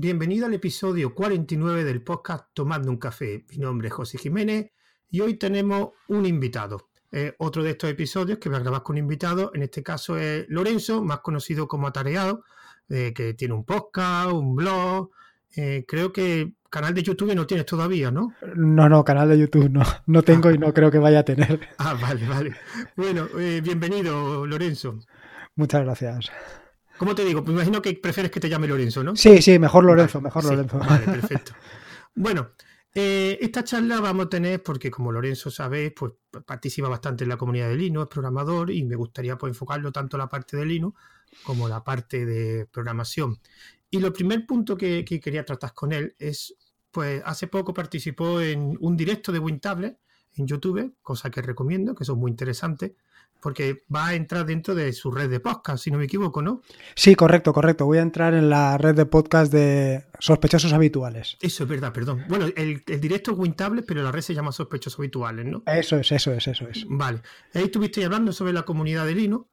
bienvenido al episodio 49 del podcast Tomando un café. Mi nombre es José Jiménez y hoy tenemos un invitado. otro de estos episodios que voy a grabar con un invitado, en este caso es Lorenzo, más conocido como Atareado, eh, que tiene un podcast, un blog. Eh, creo que canal de YouTube no tienes todavía, ¿no? No, no, canal de YouTube no, no tengo y no creo que vaya a tener. Ah, vale, vale. Bueno, eh, bienvenido, Lorenzo. Muchas gracias. ¿Cómo te digo? Me imagino que prefieres que te llame Lorenzo, ¿no? Sí, sí, mejor Lorenzo, mejor Lorenzo. Vale, perfecto. Bueno, eh, esta charla vamos a tener, porque como Lorenzo sabe, pues participa bastante en la comunidad de Linux, es programador y me gustaría pues, enfocarlo tanto en la parte de Linux como la parte de programación. Y lo primer punto que, quería tratar con él es, pues hace poco participó en un directo de WinTablet en YouTube, cosa que recomiendo, que son muy interesantes, porque va a entrar dentro de su red de podcast, si no me equivoco, ¿no? Sí, correcto, correcto. Voy a entrar en la red de podcast de sospechosos habituales. Eso es verdad, perdón. Bueno, el, directo es WinTablet, pero la red se llama sospechosos habituales, ¿no? Eso es, eso es, eso es. Vale. Ahí estuviste hablando sobre la comunidad de Linux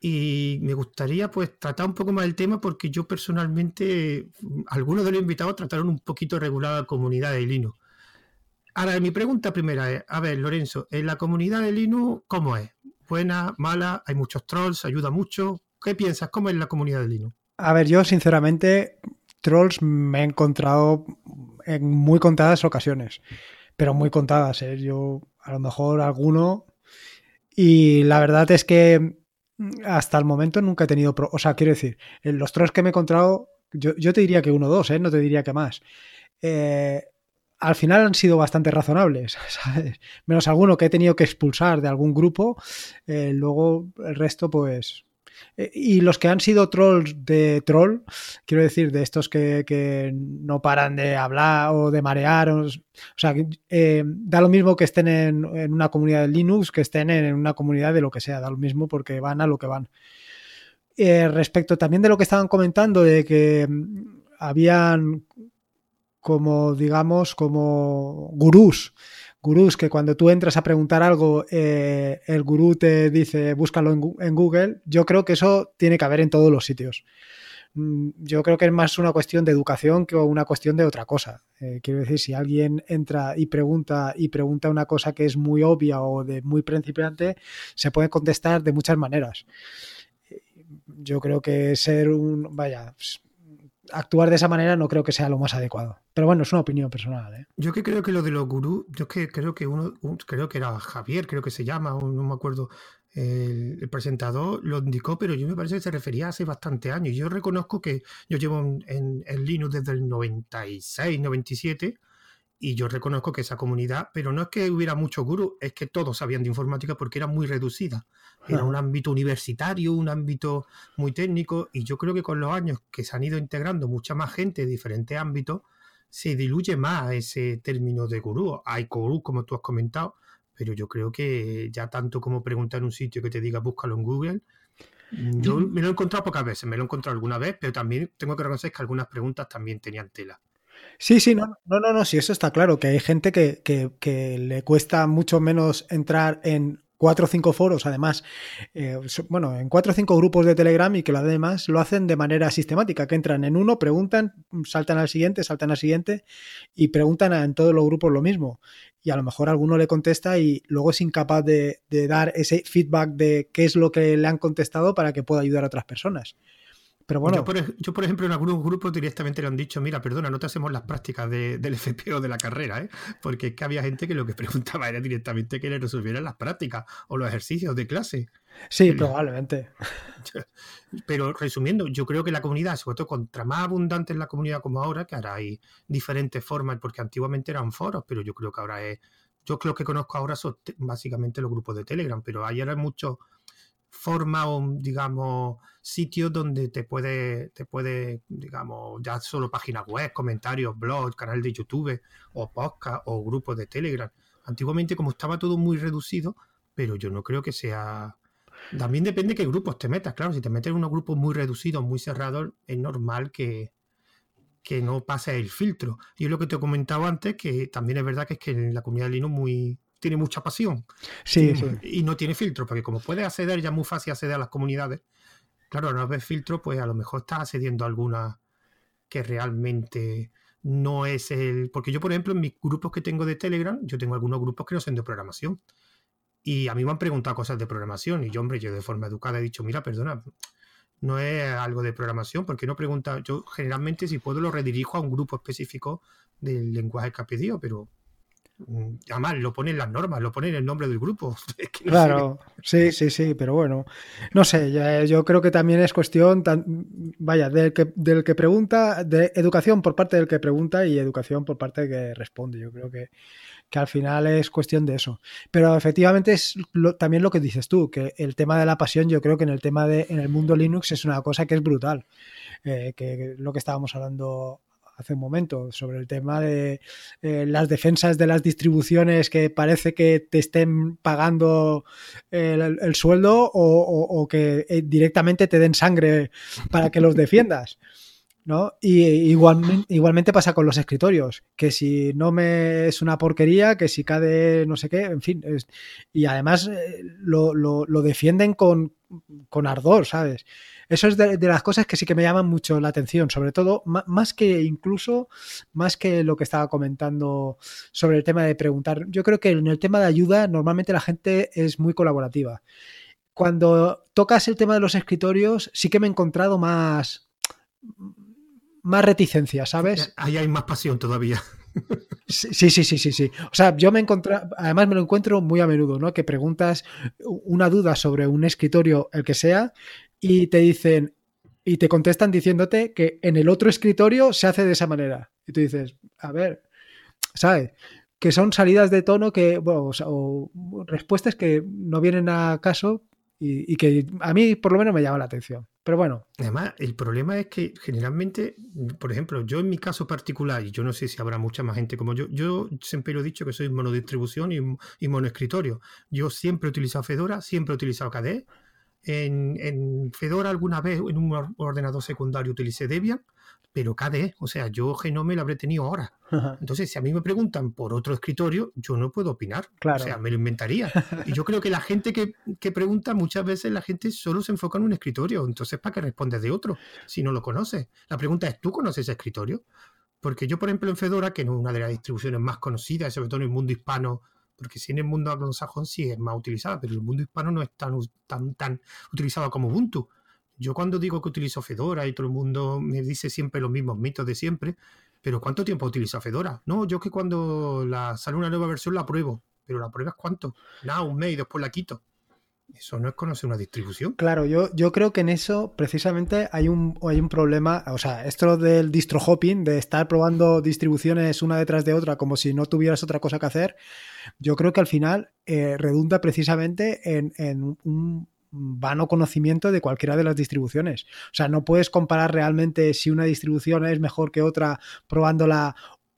y me gustaría pues tratar un poco más el tema porque yo personalmente, algunos de los invitados trataron un poquito regular la comunidad de Linux. Ahora, mi pregunta primera es, a ver, Lorenzo, ¿en la comunidad de Linux cómo es? ¿Buena, mala? ¿Hay muchos trolls? ¿Ayuda mucho? ¿Qué piensas? ¿Cómo es la comunidad de Linux? A ver, yo sinceramente trolls me he encontrado en muy contadas ocasiones, pero muy contadas. ¿eh? Yo a lo mejor alguno... Y la verdad es que hasta el momento nunca he tenido. o sea, quiero decir, los trolls que me he encontrado, yo, te diría que uno o dos, ¿eh? no te diría que más. Eh, al final han sido bastante razonables. Menos alguno que he tenido que expulsar de algún grupo. Eh, luego el resto, pues, eh, y los que han sido trolls de troll, quiero decir, de estos que, no paran de hablar o de marear, o, sea, eh, da lo mismo que estén en, una comunidad de Linux, que estén en una comunidad de lo que sea, da lo mismo porque van a lo que van. Respecto también de lo que estaban comentando, de que mm, habían como, digamos, como gurús gurús que cuando tú entras a preguntar algo, eh, el gurú te dice búscalo en, Google, yo creo que eso tiene que haber en todos los sitios. Mm, yo creo que es más una cuestión de educación que una cuestión de otra cosa. Eh, quiero decir, si alguien entra y pregunta y pregunta una cosa que es muy obvia o de muy principiante, se puede contestar de muchas maneras. Yo creo que ser un, vaya, actuar de esa manera no creo que sea lo más adecuado. Pero bueno, es una opinión personal. ¿eh? Yo que creo que lo de los gurús, yo que creo que uno, creo que era Javier, creo que se llama, no me acuerdo, el, presentador lo indicó, pero yo me parece que se refería hace bastante años. Yo reconozco que yo llevo en, en Linux desde el 96, 97 y yo reconozco que esa comunidad, pero no es que hubiera muchos gurús, es que todos sabían de informática porque era muy reducida. Era un ámbito universitario, un ámbito muy técnico, y yo creo que con los años que se han ido integrando mucha más gente de diferentes ámbitos, se diluye más ese término de gurú. Hay gurús, como tú has comentado, pero yo creo que ya tanto como preguntar en un sitio que te diga búscalo en Google, yo me lo he encontrado pocas veces, me lo he encontrado alguna vez, pero también tengo que reconocer que algunas preguntas también tenían tela. Sí, sí, no, no, no, no, sí, eso está claro, que hay gente que, que, que le cuesta mucho menos entrar en cuatro o cinco foros, además, eh, bueno, en cuatro o cinco grupos de Telegram y que lo además lo hacen de manera sistemática, que entran en uno, preguntan, saltan al siguiente, saltan al siguiente y preguntan en todos los grupos lo mismo. Y a lo mejor alguno le contesta y luego es incapaz de dar ese feedback de qué es lo que le han contestado para que pueda ayudar a otras personas. Pero bueno. Yo por, ejemplo, en algunos grupos directamente le han dicho, mira, perdona, no te hacemos las prácticas del FP o de la carrera, ¿eh? Porque es que había gente que lo que preguntaba era directamente que le resolvieran las prácticas o los ejercicios de clase. Sí, probablemente. Pero resumiendo, yo creo que la comunidad, sobre todo contra más abundante en la comunidad como ahora, que ahora hay diferentes formas, porque antiguamente eran foros, pero yo creo que ahora es. Yo creo que conozco ahora son básicamente los grupos de Telegram, pero hay muchos forma o, digamos, sitios donde te puede, te puede, digamos, ya solo páginas web, comentarios, blogs, canal de YouTube o podcast o grupos de Telegram. Antiguamente, como estaba todo muy reducido, pero yo no creo que sea. También depende qué grupos te metas, claro. Si te metes en unos grupos muy reducidos, muy cerrados, es normal que, que no pase el filtro. Y es lo que te he comentado antes, que también es verdad que es que en la comunidad de Linux muy, tiene mucha pasión. Sí, y, no tiene filtro, porque como puedes acceder, ya muy fácil acceder a las comunidades. Claro, no ves filtro, pues a lo mejor estás accediendo a alguna que realmente no es el... Porque yo, por ejemplo, en mis grupos que tengo de Telegram, yo tengo algunos grupos que no son de programación. Y a mí me han preguntado cosas de programación y yo, hombre, yo de forma educada he dicho, mira, perdona, no es algo de programación, porque no pregunta, yo generalmente si puedo lo redirijo a un grupo específico del lenguaje que ha pedido, pero además lo ponen las normas, lo ponen el nombre del grupo. claro, sí, sí, sí, pero bueno, no sé, yo creo que también es cuestión, vaya, del que, del que pregunta, de educación por parte del que pregunta y educación por parte del que responde. Yo creo que que al final es cuestión de eso. Pero efectivamente es también lo que dices tú, que el tema de la pasión, yo creo que en el tema de en el mundo Linux es una cosa que es brutal. Eh, que lo que estábamos hablando hace un momento sobre el tema de eh, las defensas de las distribuciones que parece que te estén pagando el, sueldo o, que eh, directamente te den sangre para que los defiendas. ¿no? Y igualmente, igualmente pasa con los escritorios, que si no me es una porquería, que si cae no sé qué, en fin. y además eh, lo, defienden con, ardor, ¿sabes? Eso es de, las cosas que sí que me llaman mucho la atención, sobre todo, más que incluso, más que lo que estaba comentando sobre el tema de preguntar. Yo creo que en el tema de ayuda, normalmente la gente es muy colaborativa. Cuando tocas el tema de los escritorios, sí que me he encontrado más más reticencia, ¿sabes? Ahí hay más pasión todavía. Sí, sí, sí, sí, sí. O sea, yo me encontré, además me lo encuentro muy a menudo, ¿no? Que preguntas una duda sobre un escritorio, el que sea, y te dicen, y te contestan diciéndote que en el otro escritorio se hace de esa manera. Y tú dices, a ver, ¿sabes? Que son salidas de tono que, o respuestas que no vienen a caso y, que a mí por lo menos me llama la atención. Pero bueno. Además, el problema es que generalmente, por ejemplo, yo en mi caso particular, y yo no sé si habrá mucha más gente como yo, yo siempre lo he dicho que soy monodistribución y, y monoescritorio. Yo siempre he utilizado Fedora, siempre he utilizado KDE. En, en Fedora alguna vez en un ordenador secundario utilicé Debian pero KDE, o sea, yo Genome lo habré tenido ahora. Entonces, si a mí me preguntan por otro escritorio, yo no puedo opinar. O sea, me lo inventaría. Y yo creo que la gente que, pregunta, muchas veces la gente solo se enfoca en un escritorio. Entonces, ¿para qué respondes de otro si no lo conoces? La pregunta es, ¿tú conoces ese escritorio? Porque yo, por ejemplo, en Fedora, que no es una de las distribuciones más conocidas, sobre todo en el mundo hispano, porque si en el mundo anglosajón sí es más utilizada, pero en el mundo hispano no es tan, tan, tan utilizado como Ubuntu. Yo cuando digo que utilizo Fedora y todo el mundo me dice siempre los mismos mitos de siempre, pero ¿cuánto tiempo utilizo Fedora? No, yo que cuando sale una nueva versión la pruebo, pero la pruebas cuánto? Nada, un mes y después la quito. Eso no es conocer una distribución. Claro, yo, yo creo que en eso precisamente hay un, hay un problema, o sea, esto del distro hopping, de estar probando distribuciones una detrás de otra como si no tuvieras otra cosa que hacer, yo creo que al final eh, redunda precisamente en, en un vano conocimiento de cualquiera de las distribuciones. O sea, no puedes comparar realmente si una distribución es mejor que otra probándola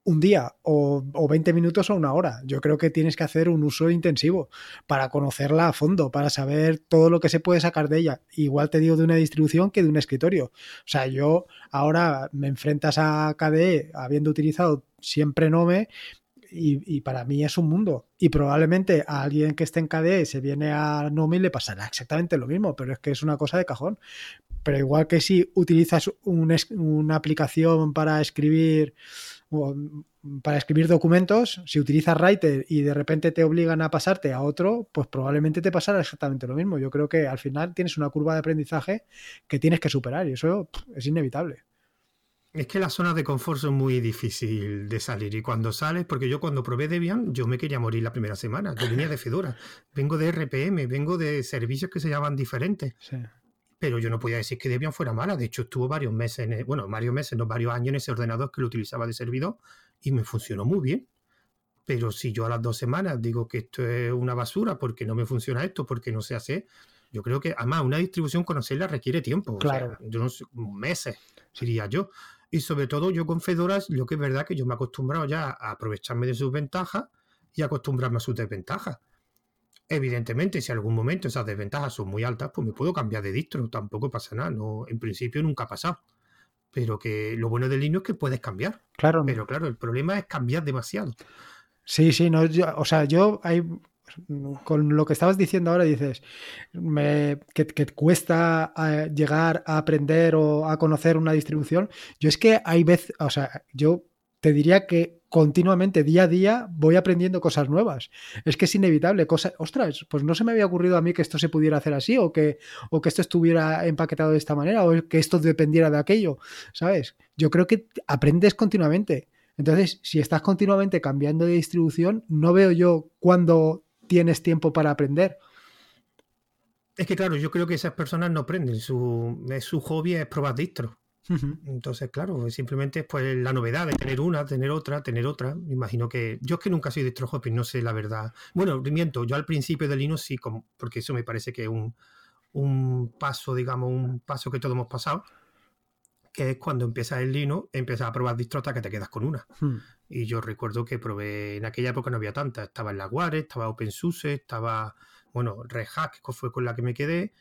un día o, 20 minutos o una hora. Yo creo que tienes que hacer un uso intensivo para conocerla a fondo, para saber todo lo que se puede sacar de ella. Igual te digo de una distribución que de un escritorio. O sea, yo ahora me enfrentas a KDE habiendo utilizado siempre Nome y, para mí es un mundo. Y probablemente a alguien que esté en KDE se viene a Nomi le pasará exactamente lo mismo, pero es que es una cosa de cajón. Pero igual que si utilizas una aplicación para escribir para escribir documentos, si utilizas Writer y de repente te obligan a pasarte a otro, pues probablemente te pasará exactamente lo mismo. Yo creo que al final tienes una curva de aprendizaje que tienes que superar y eso es inevitable. Es que las zonas de confort son muy difícil de salir y cuando sales, porque yo cuando probé Debian, yo me quería morir la primera semana. Yo venía de Fedora, vengo de RPM, vengo de servicios que se llaman diferentes. Pero yo no podía decir que Debian fuera mala. De hecho, estuvo varios meses, en bueno, varios meses, no varios años en ese ordenador que lo utilizaba de servidor y me funcionó muy bien. Pero si yo a las dos semanas digo que esto es una basura porque no me funciona esto, porque no sé hacer, yo creo que además una distribución conocerla requiere tiempo. Claro. yo no sé, meses, diría yo. Y sobre todo yo con Fedora, lo que es verdad que yo me he acostumbrado ya a aprovecharme de sus ventajas y acostumbrarme a sus desventajas. Evidentemente, si en algún momento esas desventajas son muy altas, pues me puedo cambiar de distro, tampoco pasa nada, no, en principio nunca ha pasado. Pero que lo bueno del Linux es que puedes cambiar. Claro. Pero claro, el problema es cambiar demasiado. Sí, sí, no, o sea, yo hay, con lo que estabas diciendo ahora, dices me, que, que, cuesta eh, llegar a aprender o a conocer una distribución. Yo es que hay veces, o sea, yo te diría que continuamente, día a día, voy aprendiendo cosas nuevas. Es que es inevitable. Cosas, ostras, pues no se me había ocurrido a mí que esto se pudiera hacer así, o que, o que esto estuviera empaquetado de esta manera, o que esto dependiera de aquello. ¿Sabes? Yo creo que aprendes continuamente. Entonces, si estás continuamente cambiando de distribución, no veo yo cuándo tienes tiempo para aprender. Es que claro, yo creo que esas personas no aprenden. Su, su hobby es probar Entonces, claro, simplemente pues la novedad de tener una, tener otra, tener otra. Me imagino que. Yo es que nunca sido distro hopping, no sé la verdad. Bueno, miento, yo al principio de Linux sí, como, porque eso me parece que es un, un paso, digamos, un paso que todos hemos pasado que es cuando empiezas el Linux, empiezas a probar distros hasta que te quedas con una. Hmm. Y yo recuerdo que probé, en aquella época no había tantas, estaba en la Ware, estaba OpenSUSE, estaba, bueno, Red que fue con la que me quedé,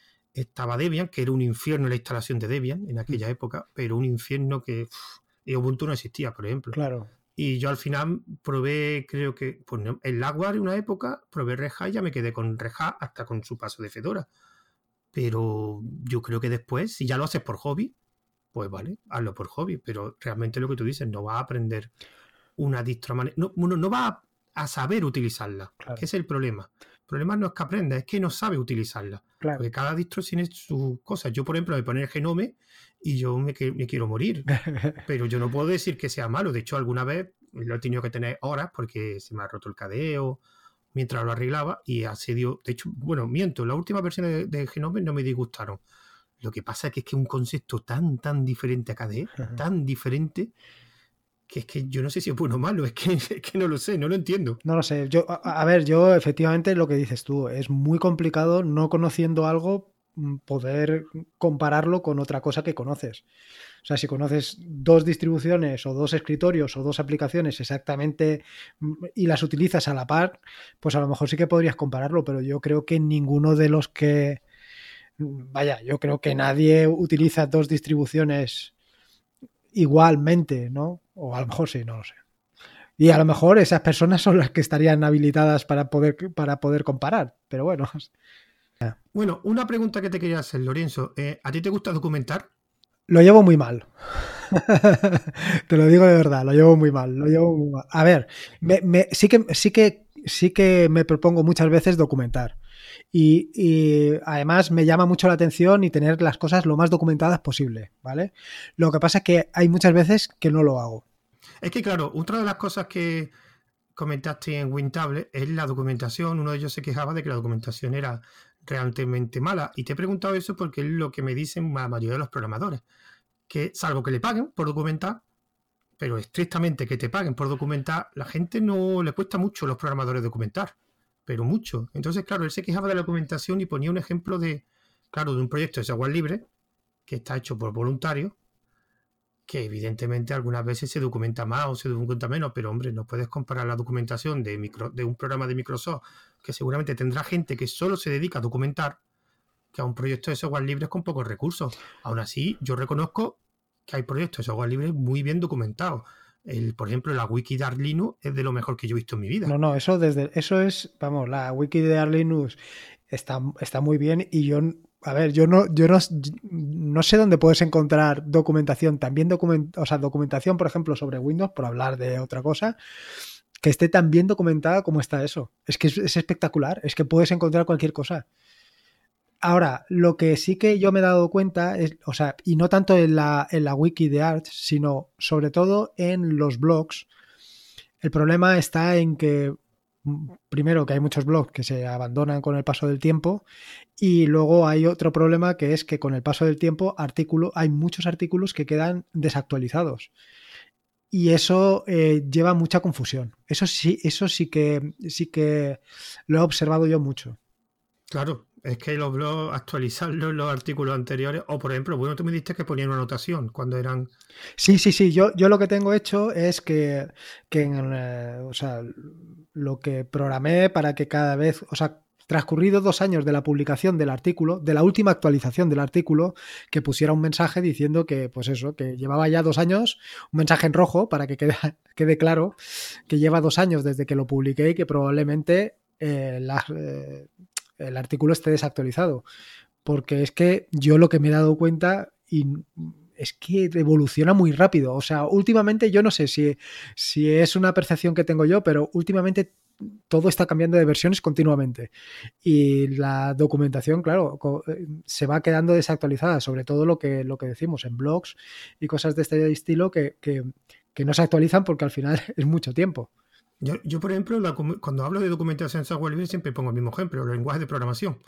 estaba Debian, que era un infierno la instalación de Debian en aquella época, pero un infierno que Ubuntu no existía, por ejemplo. Claro. Y yo al final probé, creo que, pues en la en una época, probé Red Hat y ya me quedé con Red Hat hasta con su paso de Fedora. Pero yo creo que después, si ya lo haces por hobby, pues vale, hazlo por hobby, pero realmente lo que tú dices, no va a aprender una distro no, no va a saber utilizarla, que es el problema. El problema no es que aprenda, es que no sabe utilizarla. Porque cada distro tiene sus cosas. Yo, por ejemplo, me pone el genome y yo me, me, quiero morir. pero yo no puedo decir que sea malo. De hecho, alguna vez lo he tenido que tener horas porque se me ha roto el cadeo mientras lo arreglaba y sido, de hecho, bueno, miento, las últimas versiones de, de Genome no me disgustaron. Lo que pasa es que es que un concepto tan, tan diferente a KDE, tan diferente, que es que yo no sé si es bueno o malo, es que, que no lo sé, no lo entiendo. No lo sé. Yo, a, ver, yo efectivamente lo que dices tú, es muy complicado no conociendo algo mm, poder compararlo con otra cosa que conoces. O sea, si conoces dos distribuciones o dos escritorios o dos aplicaciones exactamente mm, y las utilizas a la par, pues a lo mejor sí que podrías compararlo, pero yo creo que ninguno de los que vaya, yo creo que nadie utiliza dos distribuciones igualmente, ¿no? O a lo mejor sí, no lo sé. Y a lo mejor esas personas son las que estarían habilitadas para poder, para poder comparar, pero bueno. Bueno, una pregunta que te quería hacer, Lorenzo. Eh, ¿A ti te gusta documentar? Lo llevo muy mal. te lo digo de verdad, lo llevo muy mal. Lo llevo muy mal. A ver, sí, que, sí, que, sí que me propongo muchas veces documentar. Y, además me llama mucho la atención y tener las cosas lo más documentadas posible, ¿vale? Lo que pasa es que hay muchas veces que no lo hago. Es que, claro, otra de las cosas que comentaste en WinTable es la documentación. Uno de ellos se quejaba de que la documentación era realmente mala. Y te he preguntado eso porque es lo que me dicen la mayoría de los programadores. Que salvo que le paguen por documentar, pero estrictamente que te paguen por documentar, la gente no le cuesta mucho a los programadores documentar pero mucho. Entonces, claro, él se quejaba de la documentación y ponía un ejemplo de, claro, de un proyecto de software libre que está hecho por voluntarios, que evidentemente algunas veces se documenta más o se documenta menos, pero hombre, no puedes comparar la documentación de, micro, de un programa de Microsoft que seguramente tendrá gente que solo se dedica a documentar que a un proyecto de software libre con pocos recursos. Aún así, yo reconozco que hay proyectos de software libre muy bien documentados el, por ejemplo, la wiki de es de lo mejor que yo he visto en mi vida. No, no, eso desde eso es, vamos, la wiki de está, está muy bien y yo a ver, yo no, yo no, no sé dónde puedes encontrar documentación, también document, o sea, documentación, por ejemplo, sobre Windows, por hablar de otra cosa, que esté tan bien documentada como está eso. Es que es espectacular, es que puedes encontrar cualquier cosa. Ahora, lo que sí que yo me he dado cuenta es, o sea, y no tanto en la, en la wiki de Arch, sino sobre todo en los blogs, el problema está en que, mm, primero, que hay muchos blogs que se abandonan con el paso del tiempo, y luego hay otro problema que es que con el paso del tiempo artículo, hay muchos artículos que quedan desactualizados. Y eso eh, lleva mucha confusión. Eso sí, eso sí que sí que lo he observado yo mucho. Claro, es que los blogs, actualizarlos los artículos anteriores, o por ejemplo, bueno, tú me dijiste que ponían una anotación cuando eran. Sí, sí, sí. Yo, yo lo que tengo hecho es que, que en, eh, o sea, lo que programé para que cada vez, o sea, transcurrido dos años de la publicación del artículo, de la última actualización del artículo, que pusiera un mensaje diciendo que, pues eso, que llevaba ya dos años, un mensaje en rojo para que quede, quede claro que lleva dos años desde que lo publiqué y que probablemente eh, el artículo esté desactualizado. Porque es que yo lo que me he dado cuenta y es que evoluciona muy rápido. O sea, últimamente yo no sé si, si es una percepción que tengo yo, pero últimamente todo está cambiando de versiones continuamente. Y la documentación, claro, eh, se va quedando desactualizada, sobre todo lo que, lo que decimos en blogs y cosas de este estilo que, no se actualizan porque al final es mucho tiempo. Yo, por ejemplo, cuando hablo de documentación en software libre siempre pongo el mismo ejemplo, los lenguajes de programación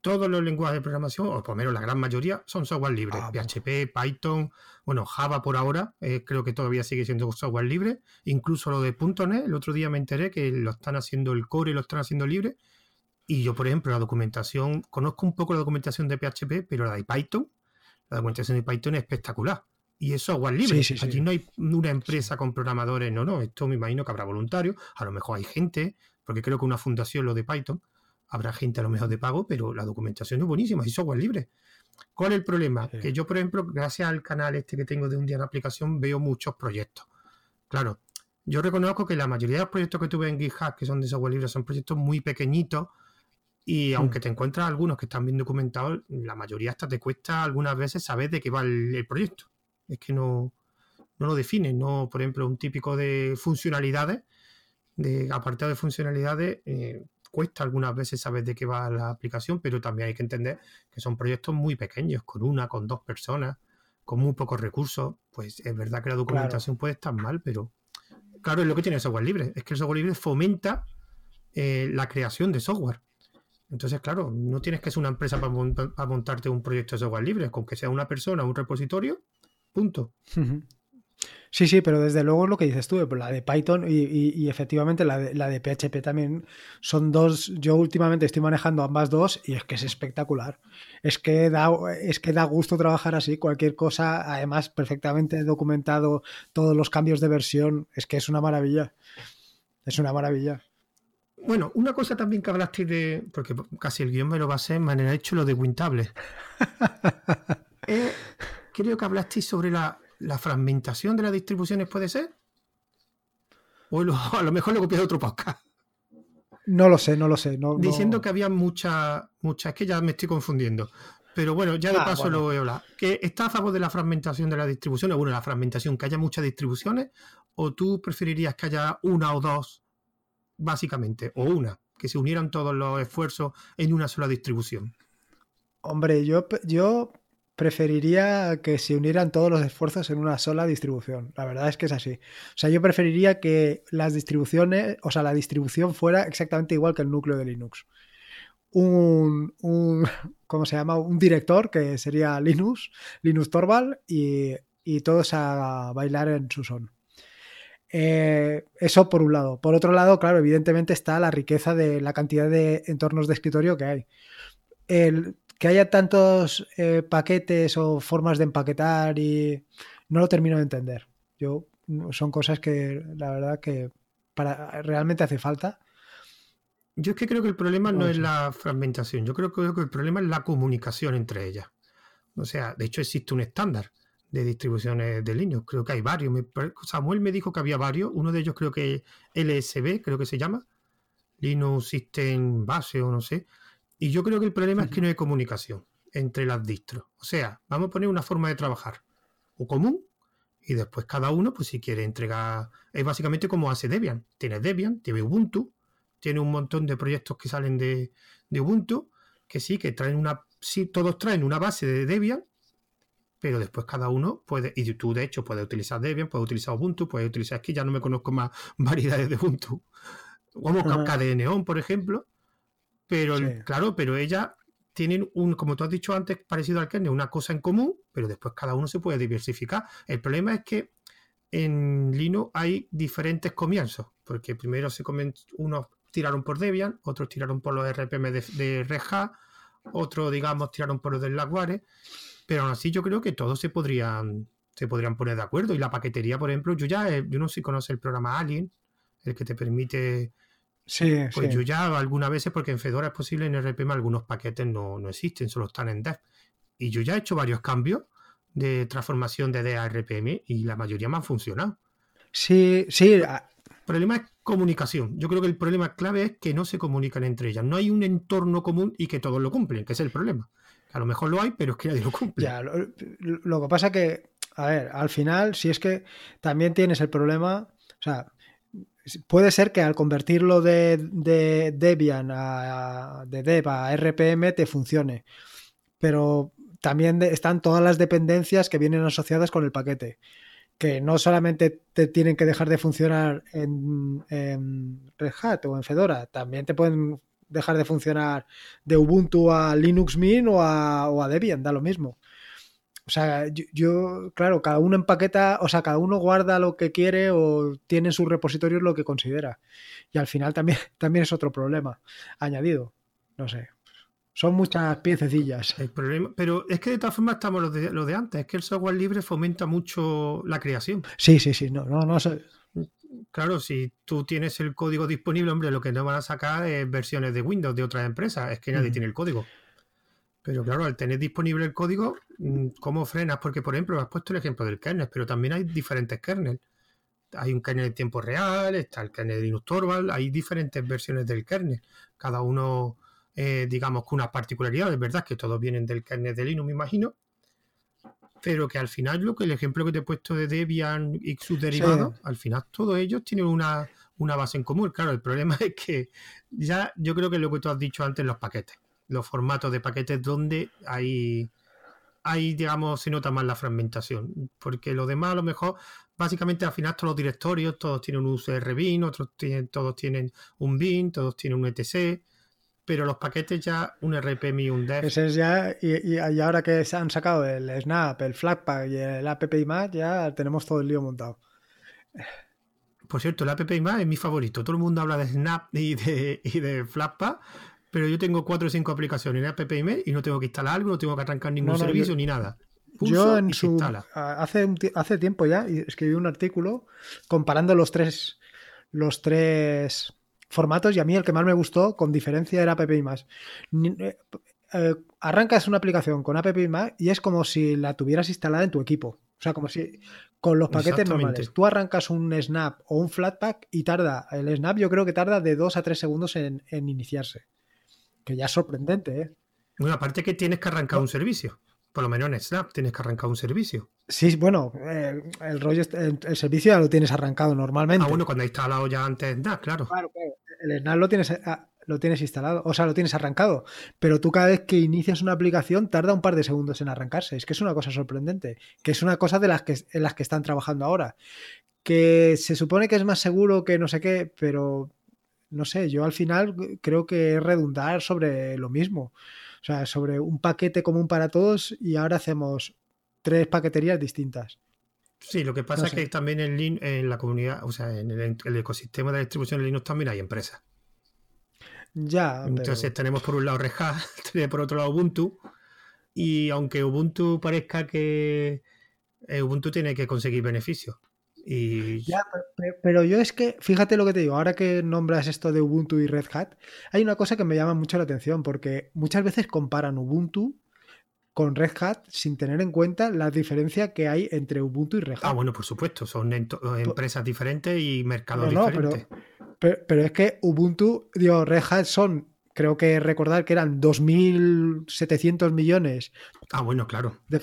todos los lenguajes de programación, o por lo menos la gran mayoría, son software libre. PHP, ah, Python, bueno, Java por ahora, eh, creo que todavía sigue siendo software libre. Incluso lo de .NET, el otro día me enteré que lo están haciendo el core y lo están haciendo libre. Y yo, por ejemplo, la documentación, conozco un poco la documentación de PHP, pero la de Python, la documentación de Python es espectacular. Y es software libre. Allí no hay una empresa con programadores, no, no. Esto me imagino que habrá voluntarios, a lo mejor hay gente, porque creo que una fundación lo de Python, Habrá gente a lo mejor de pago, pero la documentación es buenísima y software libre. ¿Cuál es el problema? Que yo, por ejemplo, gracias al canal este que tengo de un día en aplicación, veo muchos proyectos. Claro, yo reconozco que la mayoría de los proyectos que tuve en GitHub, que son de software libre, son proyectos muy pequeñitos y aunque mm. te encuentras algunos que están bien documentados, la mayoría hasta te cuesta algunas veces saber de qué va el, proyecto. Es que no, no lo definen, no, por ejemplo, un típico de funcionalidades, de apartado de funcionalidades, eh, cuesta algunas veces saber de qué va la aplicación, pero también hay que entender que son proyectos muy pequeños, con una, con dos personas, con muy pocos recursos. Pues es verdad que la documentación puede estar mal, pero claro, es lo que tiene el software libre, es que el software libre fomenta eh, la creación de software. Entonces, claro, no tienes que ser una empresa para, montarte un proyecto de software libre, con que sea una persona, un repositorio, punto. Sí, sí, pero desde luego es lo que dices tú, la de Python y, efectivamente la de, la de, PHP también son dos. Yo últimamente estoy manejando ambas dos y es que es espectacular. Es que da, es que da gusto trabajar así, cualquier cosa, además perfectamente documentado, todos los cambios de versión, es que es una maravilla. Es una maravilla. Bueno, una cosa también que hablaste de, porque casi el guion me lo va a hacer, manera hecho lo de Wintable. Eh, creo que hablaste sobre la la fragmentación de las distribuciones puede ser? O a lo mejor lo copié de otro podcast. No lo sé, no lo sé. Diciendo que había muchas, muchas, es que ya me estoy confundiendo. Pero bueno, ya de ah, paso lo voy a hablar. ¿Que está a favor de la fragmentación de las distribuciones? Bueno, la fragmentación, que haya muchas distribuciones, o tú preferirías que haya una o dos, básicamente, o una, que se unieran todos los esfuerzos en una sola distribución. Hombre, yo, yo preferiría que se unieran todos los esfuerzos en una sola distribución. La verdad es que es así. O sea, yo preferiría que las distribuciones, o sea, la distribución fuera exactamente igual que el núcleo de Linux. Un, un ¿cómo se llama? Un director que sería Linux, Linux Torvald, y, y todos a bailar en su son. Eh, eso por un lado. Por otro lado, claro, evidentemente está la riqueza de la cantidad de entornos de escritorio que hay. El, que haya tantos eh, paquetes o formas de empaquetar y no lo termino de entender. Yo son cosas que la verdad que para realmente hace falta. Yo es que creo que el problema no, es la fragmentación, yo creo, que el problema es la comunicación entre ellas. O sea, de hecho existe un estándar de distribuciones de Linux, creo que hay varios. Samuel me dijo que había varios, uno de ellos creo que LSB, creo que se llama, Linux System Base o no sé, y yo creo que el problema es que no hay comunicación entre las distros. O sea, vamos a poner una forma de trabajar o común y después cada uno, pues si quiere entregar, es básicamente como hace Debian. Tiene Debian, tiene Ubuntu, tiene un montón de proyectos que salen de, Ubuntu, que sí, que traen una, sí, todos traen una base de Debian, pero después cada uno puede, y tú de hecho puedes utilizar Debian, puedes utilizar Ubuntu, puedes utilizar, es que ya no me conozco más variedades de Ubuntu. Como Neon, por ejemplo, pero, claro, pero ellas tienen un, como tú has dicho antes, parecido al kernel, una cosa en común, pero después cada uno se puede diversificar. El problema es que en Linux hay diferentes comienzos, porque primero se unos tiraron por Debian, otros tiraron por los RPM de, de Red Hat, otros, digamos, tiraron por los del Laguare, pero aún así yo creo que todos se podrían, se podrían poner de acuerdo. Y la paquetería, por ejemplo, yo ya, yo no sé si conoce el programa Alien, el que te permite Sí, pues yo ya algunas veces, porque en Fedora es posible, en RPM algunos paquetes no, existen, solo están en dev. Y yo ya he hecho varios cambios de transformación de D a RPM y la mayoría me han funcionado. Sí, sí. problema es comunicación. Yo creo que el problema clave es que no se comunican entre ellas. No hay un entorno común y que todos lo cumplen, que es el problema. A lo mejor lo hay, pero es que nadie lo cumple. Ya, lo, lo que pasa que, a ver, al final, si es que también tienes el problema, o sea, puede ser que al convertirlo de, de Debian a, de Dev a RPM te funcione, pero también están todas las dependencias que vienen asociadas con el paquete, que no solamente te tienen que dejar de funcionar en, Red Hat o en Fedora, también te pueden dejar de funcionar de Ubuntu a Linux Mint o a, o a Debian, da lo mismo. O sea, yo, claro, cada uno empaqueta, o sea, cada uno guarda lo que quiere o tiene en sus repositorios lo que considera. Y al final también, también es otro problema añadido. No sé. Son muchas piececillas. El problema, pero es que de todas formas estamos lo de, lo de antes, es que el software libre fomenta mucho la creación. Sí, sí, sí, no, no, no sé. Claro, si tú tienes el código disponible, hombre, lo que no van a sacar es versiones de Windows de otras empresas, es que nadie tiene el código. Pero claro, al tener disponible el código, mm, ¿cómo frenas? Porque, por ejemplo, has puesto el ejemplo del kernel, pero también hay diferentes kernels. Hay un kernel de tiempo real, está el kernel de Linux Torvald, hay diferentes versiones del kernel. Cada uno, eh, digamos, con unas particularidades, ¿verdad? Que todos vienen del kernel de Linux, me imagino. Pero que al final, lo que el ejemplo que te he puesto de Debian y sus derivados, al final todos ellos tienen una, una base en común. Claro, el problema es que ya yo creo que lo que tú has dicho antes, los paquetes los formatos de paquetes donde hay, hay, digamos, se nota más la fragmentación. Porque lo demás, a lo mejor, básicamente al final todos los directorios, todos tienen un USR bin, otros tienen, todos tienen un bin, todos tienen un etc. Pero los paquetes ya, un RPM y un dev. Ese es ya, y, y, ahora que se han sacado el Snap, el Flatpak y el app más, ya tenemos todo el lío montado. Por cierto, el app es mi favorito. Todo el mundo habla de Snap y de, y de Flatpak, pero yo tengo cuatro o cinco aplicaciones en app y no tengo que instalar algo, no tengo que arrancar ningún servicio ni nada. yo en su hace hace tiempo ya escribí un artículo comparando los tres los tres formatos y a mí el que más me gustó con diferencia era app eh, eh, arrancas una aplicación con app y es como si la tuvieras instalada en tu equipo. O sea, como si con los paquetes normales. Tú arrancas un Snap o un Flatpak y tarda, el Snap yo creo que tarda de dos a tres segundos en iniciarse que ya es sorprendente, ¿eh? Bueno, aparte que tienes que arrancar un servicio. Por lo menos en Snap tienes que arrancar un servicio. Sí, bueno, eh, el rollo, el, servicio ya lo tienes arrancado normalmente. Ah, bueno, cuando has instalado ya antes Snap, claro. Claro, claro. El Snap lo tienes, ah, lo tienes instalado, o sea, lo tienes arrancado. Pero tú cada vez que inicias una aplicación tarda un par de segundos en arrancarse. Es que es una cosa sorprendente. Que es una cosa de las que, en las que están trabajando ahora. Que se supone que es más seguro que no sé qué, pero no sé, yo al final creo que es redundar sobre lo mismo. O sea, sobre un paquete común para todos y ahora hacemos tres paqueterías distintas. Sí, lo que pasa es que también en, en, la comunidad, o sea, en el, ecosistema de distribución de Linux también hay empresas. Ya. Entonces tenemos por un lado Red Hat, por otro lado Ubuntu. Y aunque Ubuntu parezca que eh, Ubuntu tiene que conseguir beneficios, y... Ya, pero, yo es que, fíjate lo que te digo, ahora que nombras esto de Ubuntu y Red Hat, hay una cosa que me llama mucho la atención, porque muchas veces comparan Ubuntu con Red Hat sin tener en cuenta la diferencia que hay entre Ubuntu y Red Hat. Ah, bueno, por supuesto, son empresas diferentes y mercados diferentes. Pero, pero, es que Ubuntu, digo, Red Hat son, creo que recordar que eran 2.700 millones. Ah, bueno, claro. De,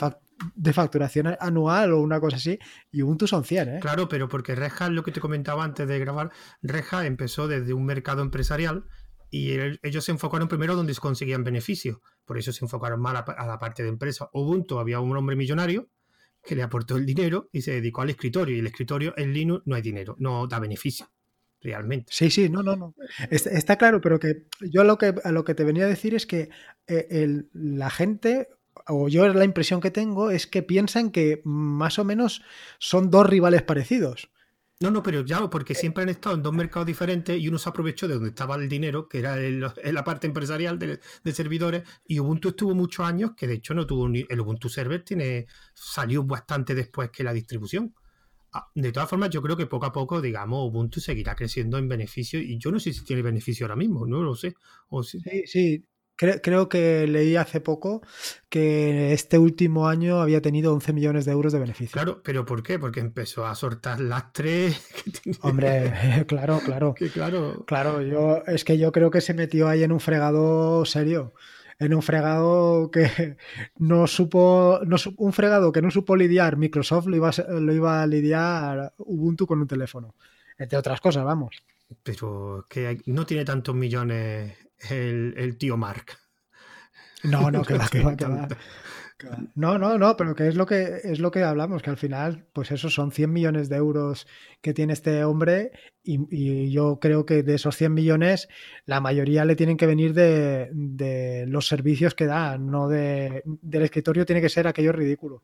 de facturación anual o una cosa así, y Ubuntu son 100, ¿eh? Claro, pero porque Reja, lo que te comentaba antes de grabar, Reja empezó desde un mercado empresarial y ellos se enfocaron primero donde se conseguían beneficios, por eso se enfocaron más a la, parte de empresa. Ubuntu había un hombre millonario que le aportó el dinero y se dedicó al escritorio, y el escritorio en Linux no hay dinero, no da beneficio realmente. Sí, sí, no, no, no. Está, claro, pero que yo lo que, a lo que te venía a decir es que eh, la gente o yo la impresión que tengo es que piensan que más o menos son dos rivales parecidos. No, no, pero ya, porque eh. siempre han estado en dos mercados diferentes y uno se aprovechó de donde estaba el dinero, que era en la parte empresarial de, servidores, y Ubuntu estuvo muchos años que de hecho no tuvo ni, el Ubuntu Server tiene salió bastante después que la distribución. Ah, de todas formas, yo creo que poco a poco, digamos, Ubuntu seguirá creciendo en beneficio y yo no sé si tiene beneficio ahora mismo, no lo sé. sí, sí, creo, que leí hace poco que este último año había tenido 11 millones de euros de beneficio. Claro, pero ¿por qué? Porque empezó a soltar lastres. Hombre, claro, claro. claro. Claro, yo es que yo creo que se metió ahí en un fregado serio en un fregado que no supo, no, un fregado que no supo lidiar Microsoft lo iba, lo iba a lidiar Ubuntu con un teléfono, entre otras cosas, vamos. Pero que no tiene tantos millones el, tío Mark. No, no, que va, que va, que va. No, no, no, pero que es lo que es lo que hablamos, que al final, pues eso son 100 millones de euros que tiene este hombre y, yo creo que de esos 100 millones la mayoría le tienen que venir de, los servicios que da, no de, del escritorio tiene que ser aquello ridículo.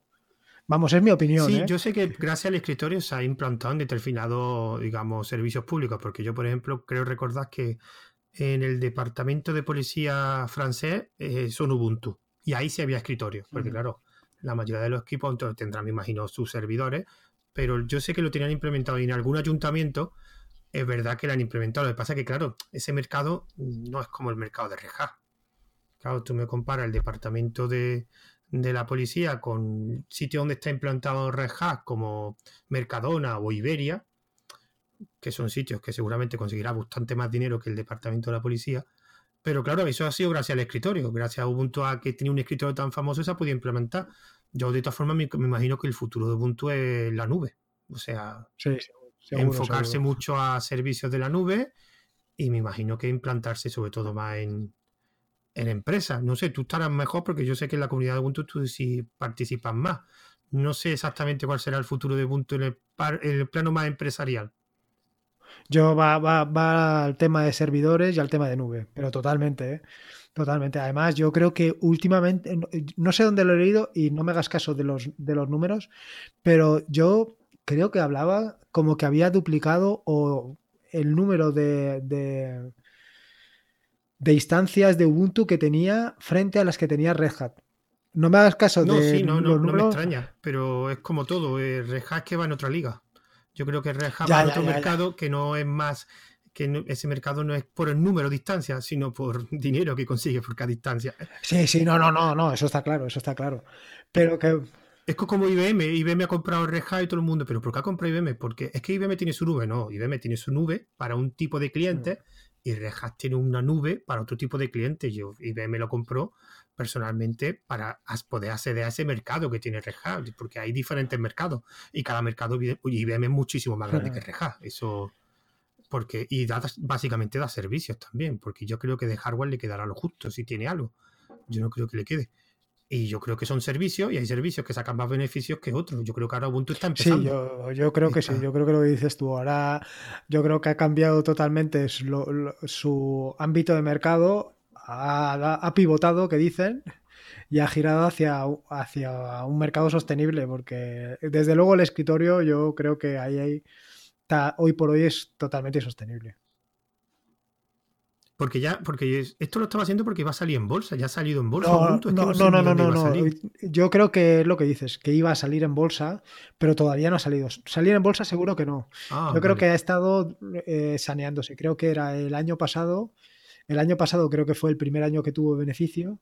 Vamos, es mi opinión. Sí, ¿eh? yo sé que gracias al escritorio se ha implantado en determinados, digamos, servicios públicos, porque yo, por ejemplo, creo recordar que en el departamento de policía francés eh, son Ubuntu. Y ahí sí había escritorio, porque claro, la mayoría de los equipos tendrán, me imagino, sus servidores, pero yo sé que lo tenían implementado y en algún ayuntamiento es verdad que lo han implementado. Lo que pasa es que, claro, ese mercado no es como el mercado de Reja. Claro, tú me comparas el departamento de, de la policía con sitio donde está implantado Red como Mercadona o Iberia, que son sitios que seguramente conseguirá bastante más dinero que el departamento de la policía. Pero claro, eso ha sido gracias al escritorio, gracias a Ubuntu a que tenía un escritorio tan famoso se ha podido implementar. Yo de todas formas me, imagino que el futuro de Ubuntu es la nube. O sea, enfocarse mucho a servicios de la nube y me imagino que implantarse sobre todo más en, en empresas. No sé, tú estarás mejor porque yo sé que en la comunidad de Ubuntu tú sí participas más. No sé exactamente cuál será el futuro de Ubuntu en el plano más empresarial. Yo va, va, va al tema de servidores y al tema de nube, pero totalmente, ¿eh? Totalmente. Además, yo creo que últimamente, no sé dónde lo he leído y no me hagas caso de los, de los números, pero yo creo que hablaba como que había duplicado o el número de, de, instancias de Ubuntu que tenía frente a las que tenía Red Hat. No me hagas caso no, de sí, no, no, no me extraña, pero es como todo. Eh, Red Hat que va en otra liga. Yo creo que Red Hat va otro mercado que no es más, que ese mercado no es por el número de distancias, sino por dinero que consigue por cada distancia. Sí, sí, no, no, no, no, eso está claro, eso está claro. Pero que. Es como IBM, IBM ha comprado Red Hat y todo el mundo, pero ¿por qué ha comprado IBM? Porque es que IBM tiene su nube, no, IBM tiene su nube para un tipo de cliente mm. Y Red Hat tiene una nube para otro tipo de cliente. Yo, IBM lo compró personalmente para poder acceder a ese mercado que tiene Red porque hay diferentes mercados y cada mercado IBM es muchísimo más grande que Red Eso porque y da, básicamente da servicios también, porque yo creo que de hardware le quedará lo justo si tiene algo. Yo no creo que le quede. Y yo creo que son servicios y hay servicios que sacan más beneficios que otros. Yo creo que ahora Ubuntu está empezando. Sí, yo, creo que sí, yo creo que lo que dices tú. Ahora yo creo que ha cambiado totalmente su ámbito de mercado ha, pivotado, que dicen, y ha girado hacia, hacia un mercado sostenible, porque desde luego el escritorio yo creo que ahí, está, hoy por hoy es totalmente sostenible. Porque ya, porque esto lo estaba haciendo porque iba a salir en bolsa, ya ha salido en bolsa. No, no, no, no, no, Yo creo que es lo que dices, que iba a salir en bolsa, pero todavía no ha salido. Salir en bolsa seguro que no. Ah, yo creo que ha estado eh, saneándose. Creo que era el año pasado el año pasado creo que fue el primer año que tuvo beneficio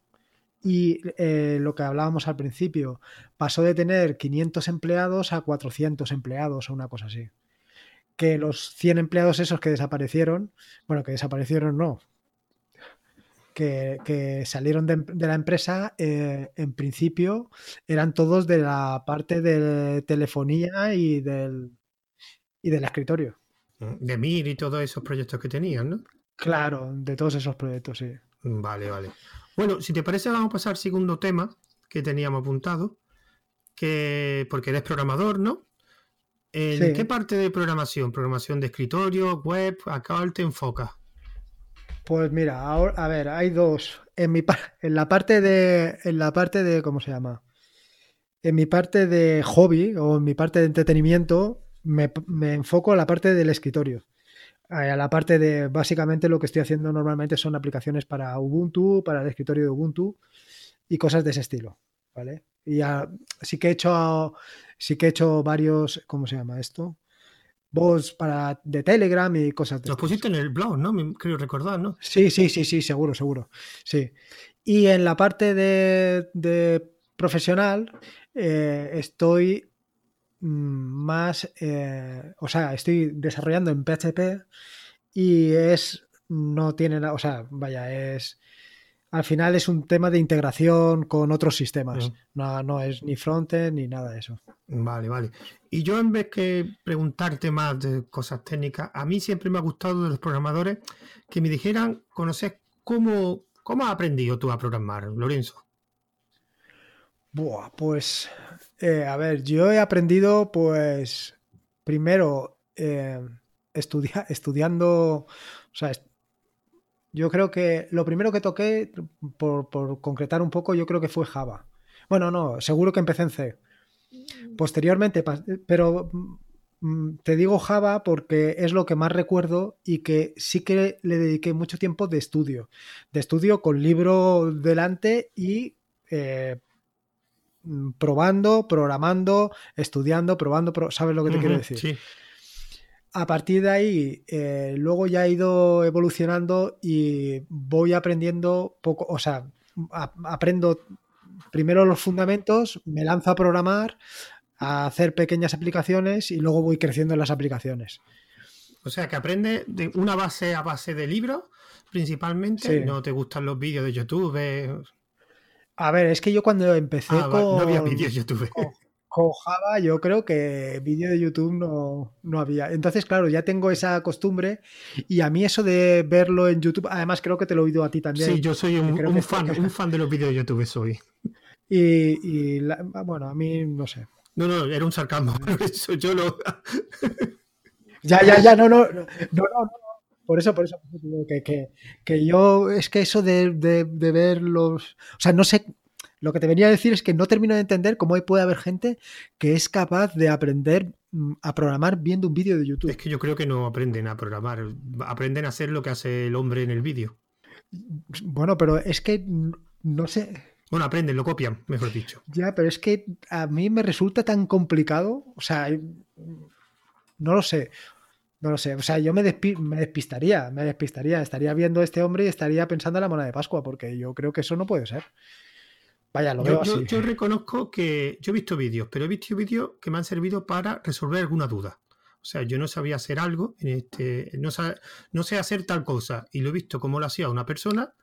y eh, lo que hablábamos al principio, pasó de tener 500 empleados a 400 empleados o una cosa así. Que los 100 empleados esos que desaparecieron, bueno, que desaparecieron no, que, salieron de, la empresa, eh, en principio eran todos de la parte de telefonía y del, y del escritorio. De MIR y todos esos proyectos que tenían, ¿no? Claro, de todos esos proyectos, sí. Vale, vale. Bueno, si te parece, vamos a pasar al segundo tema que teníamos apuntado, que porque eres programador, ¿no? ¿En qué parte de programación? ¿Programación de escritorio, web? ¿A cuál te enfocas? Pues mira, ahora, a ver, hay dos. En, mi, en la parte de. En la parte de. ¿Cómo se llama? En mi parte de hobby o en mi parte de entretenimiento, me, me enfoco en la parte del escritorio a la parte de básicamente lo que estoy haciendo normalmente son aplicaciones para Ubuntu, para el escritorio de Ubuntu y cosas de ese estilo, ¿vale? Y sí que he hecho sí que he hecho varios, ¿cómo se llama esto? bots para, de Telegram y cosas de Los pusiste en el blog, ¿no? Me creo recordar, ¿no? Sí, sí, sí, sí, seguro, seguro. Sí. Y en la parte de, profesional eh, estoy mm, más, eh, o sea, estoy desarrollando en PHP y es, no tiene nada, o sea, vaya, es, al final es un tema de integración con otros sistemas. No, no es ni frontend ni nada de eso. Vale, vale. Y yo en vez que preguntarte más de cosas técnicas, a mí siempre me ha gustado de los programadores que me dijeran, conocer cómo, cómo has aprendido tú a programar, Lorenzo. Buah, pues, eh, a ver, yo he aprendido, pues, primero, eh, estudiando, o sea, yo creo que lo primero que toqué, por, concretar un poco, yo creo que fue Java. Bueno, no, seguro que empecé en C. Posteriormente, pero mm, te digo Java porque es lo que más recuerdo y que sí que le dediqué mucho tiempo de estudio. De estudio con libro delante y eh, mm, probando, programando, estudiando, probando, ¿sabes lo que te quiero decir? Sí a partir de ahí, eh, luego ya he ido evolucionando y voy aprendiendo poco, o sea, aprendo primero los fundamentos, me lanzo a programar, a hacer pequeñas aplicaciones y luego voy creciendo en las aplicaciones. O sea, que aprende de una base a base de libros, principalmente. No te gustan los vídeos de YouTube. A ver, es que yo cuando empecé ah, con. No había vídeos de YouTube con Java yo creo que vídeo de YouTube no, no, había. Entonces, claro, ya tengo esa costumbre y a mí eso de verlo en YouTube, además creo que te lo he oído a ti también. Sí, yo soy un, fan, un fan de los vídeos de YouTube, soy. Y, y bueno, a mí no sé. No, no, era un sarcasmo, eso yo lo... ya, ya, ya, no, no, no, no, no. Por eso, por eso, que, que, que yo, es que eso de, de, de ver los... O sea, no sé, lo que te venía a decir es que no termino de entender cómo puede haber gente que es capaz de aprender mm, a programar viendo un vídeo de YouTube. Es que yo creo que no aprenden a programar, aprenden a hacer lo que hace el hombre en el vídeo. Bueno, pero es que no sé. Bueno, aprenden, lo copian, mejor dicho. Ya, pero es que a mí me resulta tan complicado, o sea, no lo sé. No lo sé, o sea, yo me, me despistaría, me despistaría, estaría viendo a este hombre y estaría pensando en la moneda de Pascua, porque yo creo que eso no puede ser. Vaya, lo veo así. Yo, reconozco que yo he visto vídeos, pero he visto vídeos que me han servido para resolver alguna duda. O sea, yo no sabía hacer algo, en este, no, no sé hacer tal cosa, y lo he visto como lo hacía una persona,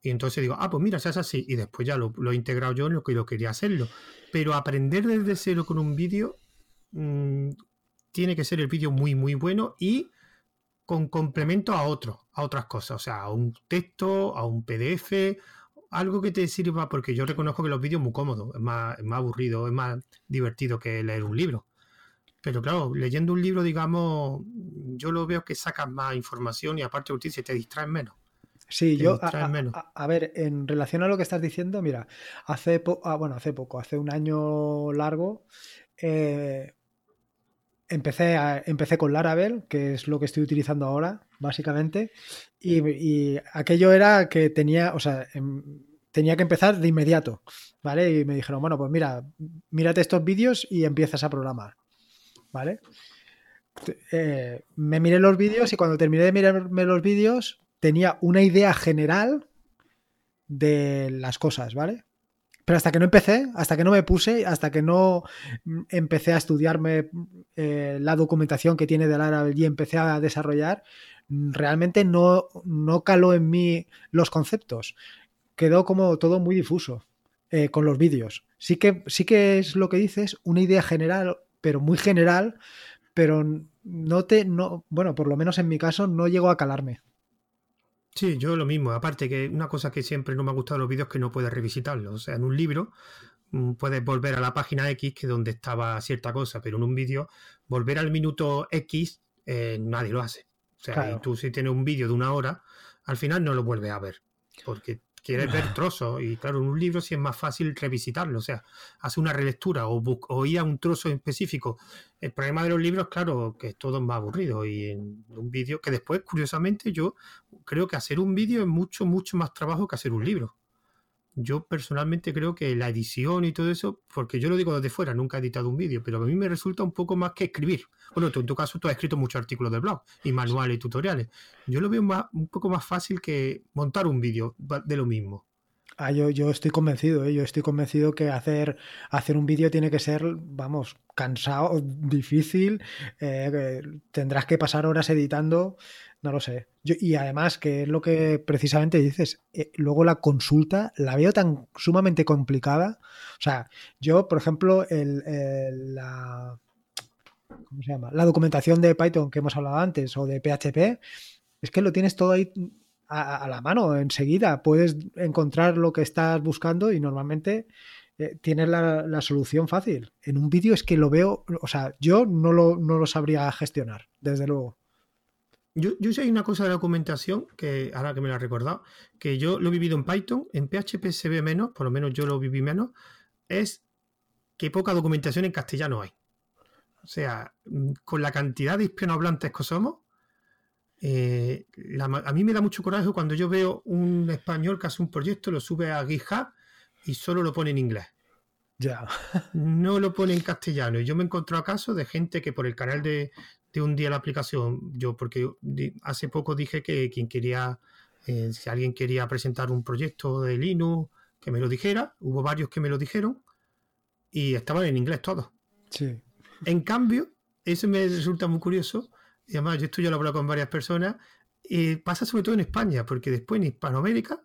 y entonces digo, ah, pues mira, se hace así, y después ya lo, he integrado yo en lo que yo quería hacerlo. Pero aprender desde cero con un vídeo mm, tiene que ser el vídeo muy, muy bueno y con complemento a otro, a otras cosas, o sea, a un texto, a un PDF, algo que te sirva, porque yo reconozco que los vídeos muy cómodos, es más, más aburrido, es más divertido que leer un libro. Pero claro, leyendo un libro, digamos, yo lo veo que sacas más información y aparte de se te distraes menos. Sí, yo, a, ver, en relación a lo que estás diciendo, mira, hace, ah, bueno, hace poco, hace un año largo, eh, empecé, empecé con Laravel, que es lo que estoy utilizando ahora, básicamente, y, aquello era que tenía, o sea, em, tenía que empezar de inmediato, ¿vale? Y me dijeron, bueno, pues mira, mírate estos vídeos y empiezas a programar, ¿vale? Eh, me miré los vídeos y cuando terminé de mirarme los vídeos tenía una idea general de las cosas, ¿vale? Pero hasta que no empecé, hasta que no me puse, hasta que no mm, empecé a estudiarme eh, la documentación que tiene de Laravel y empecé a desarrollar, mm, realmente no, no caló en mí los conceptos. Quedó como todo muy difuso eh, con los vídeos. Sí que, sí que es lo que dices, una idea general, pero muy general, pero no te, no, bueno, por lo menos en mi caso, no llegó a calarme. Sí, yo lo mismo. Aparte que una cosa que siempre no me ha gustado de los vídeos es que no puedes revisitarlos. O sea, en un libro mm, puedes volver a la página X, que es donde estaba cierta cosa, pero en un vídeo, volver al minuto X, eh, nadie lo hace. O sea, tú si tienes un vídeo de una hora, al final no lo vuelves a ver. Porque quieres ver trozos y claro, en un libro sí es más fácil revisitarlo, o sea, hace una relectura o, o ir a un trozo específico. El problema de los libros, claro, que es todo más aburrido y en un vídeo que después, curiosamente, yo creo que hacer un vídeo es mucho, mucho más trabajo que hacer un libro. Yo personalmente creo que la edición y todo eso, porque yo lo digo desde fuera, nunca he editado un vídeo, pero a mí me resulta un poco más que escribir. Bueno, tú, en tu caso tú has escrito muchos artículos de blog y manuales y tutoriales. Yo lo veo más, un poco más fácil que montar un vídeo de lo mismo. Ah, yo, yo estoy convencido, ¿eh? yo estoy convencido que hacer, hacer un vídeo tiene que ser, vamos, cansado, difícil, eh, tendrás que pasar horas editando, no lo sé. Y además, que es lo que precisamente dices, eh, luego la consulta la veo tan sumamente complicada. O sea, yo, por ejemplo, el, la, ¿cómo se llama? la documentación de Python que hemos hablado antes o de PHP, es que lo tienes todo ahí a, la mano enseguida. Puedes encontrar lo que estás buscando y normalmente eh, tienes la, solución fácil. En un vídeo es que lo veo, o sea, yo no lo, no lo sabría gestionar, desde luego. Yo, yo sé una cosa de documentación que ahora que me lo he recordado, que yo lo he vivido en Python, en PHP se ve menos, por lo menos yo lo viví menos, es que poca documentación en castellano hay. O sea, mm, con la cantidad de hispanohablantes que somos, eh, a mí me da mucho coraje cuando yo veo un español que hace un proyecto, lo sube a GitHub y solo lo pone en inglés. Ya. no lo pone en castellano. Y yo me encontré a casos de gente que por el canal de, un día la aplicación, yo porque hace poco dije que quien quería, eh, si alguien quería presentar un proyecto de Linux, que me lo dijera. Hubo varios que me lo dijeron y estaban en inglés todos. Sí. En cambio, eso me resulta muy curioso y además yo esto ya he hablado con varias personas, pasa sobre todo en España, porque después en Hispanoamérica,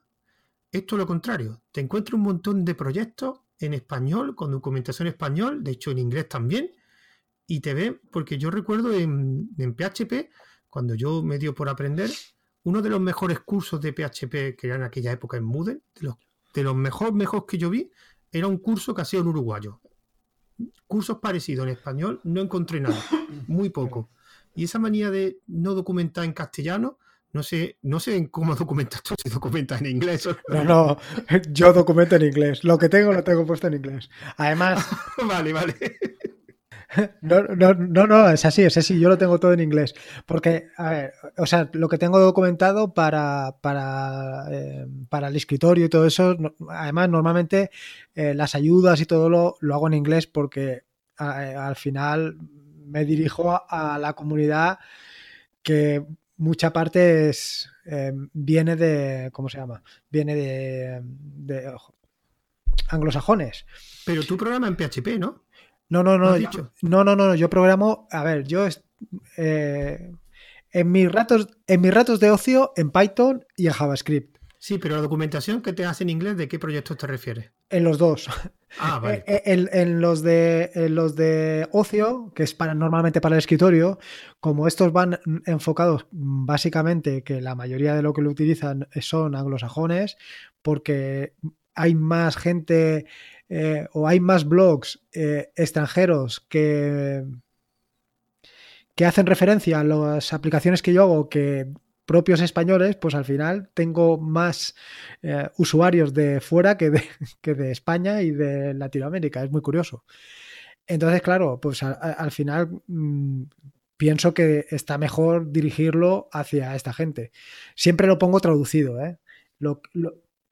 esto es lo contrario, te encuentras un montón de proyectos en español, con documentación en español, de hecho en inglés también, y te ven, porque yo recuerdo en, PHP, cuando yo me dio por aprender, uno de los mejores cursos de PHP que era en aquella época en Moodle, de los, de los mejores, mejores que yo vi, era un curso que hacía un uruguayo. Cursos parecidos en español no encontré nada, muy poco. Y esa manía de no documentar en castellano, no sé, no sé cómo documentas tú, si documentas en inglés. No, no, yo documento en inglés. Lo que tengo lo tengo puesto en inglés. Además. vale, vale. No, no, no, no, es así, es así, yo lo tengo todo en inglés. Porque, a ver, o sea, lo que tengo documentado para, para, eh, para el escritorio y todo eso, además, normalmente eh, las ayudas y todo lo, lo hago en inglés porque al final me dirijo a, la comunidad que mucha parte es, eh, viene de, ¿cómo se llama? Viene de, de anglosajones. Pero tú programas en PHP, ¿no? No, no, no. No, no, no, yo programo, a ver, yo eh, en mis ratos, en mis ratos de ocio en Python y en JavaScript. Sí, pero la documentación que te hace en inglés, ¿de qué proyectos te refieres? En los dos. Ah. Eh, eh, en, los de, los de ocio, que es para, normalmente para el escritorio, como estos van enfocados básicamente, que la mayoría de lo que lo utilizan son anglosajones, porque hay más gente eh, o hay más blogs extranjeros que, que hacen referencia a las aplicaciones que yo hago que propios españoles, pues al final tengo más eh, usuarios de fuera que de, que de, España y de Latinoamérica. Es muy curioso. Entonces, claro, pues al final mm, pienso que está mejor dirigirlo hacia esta gente. Siempre lo pongo traducido, ¿eh? Lo,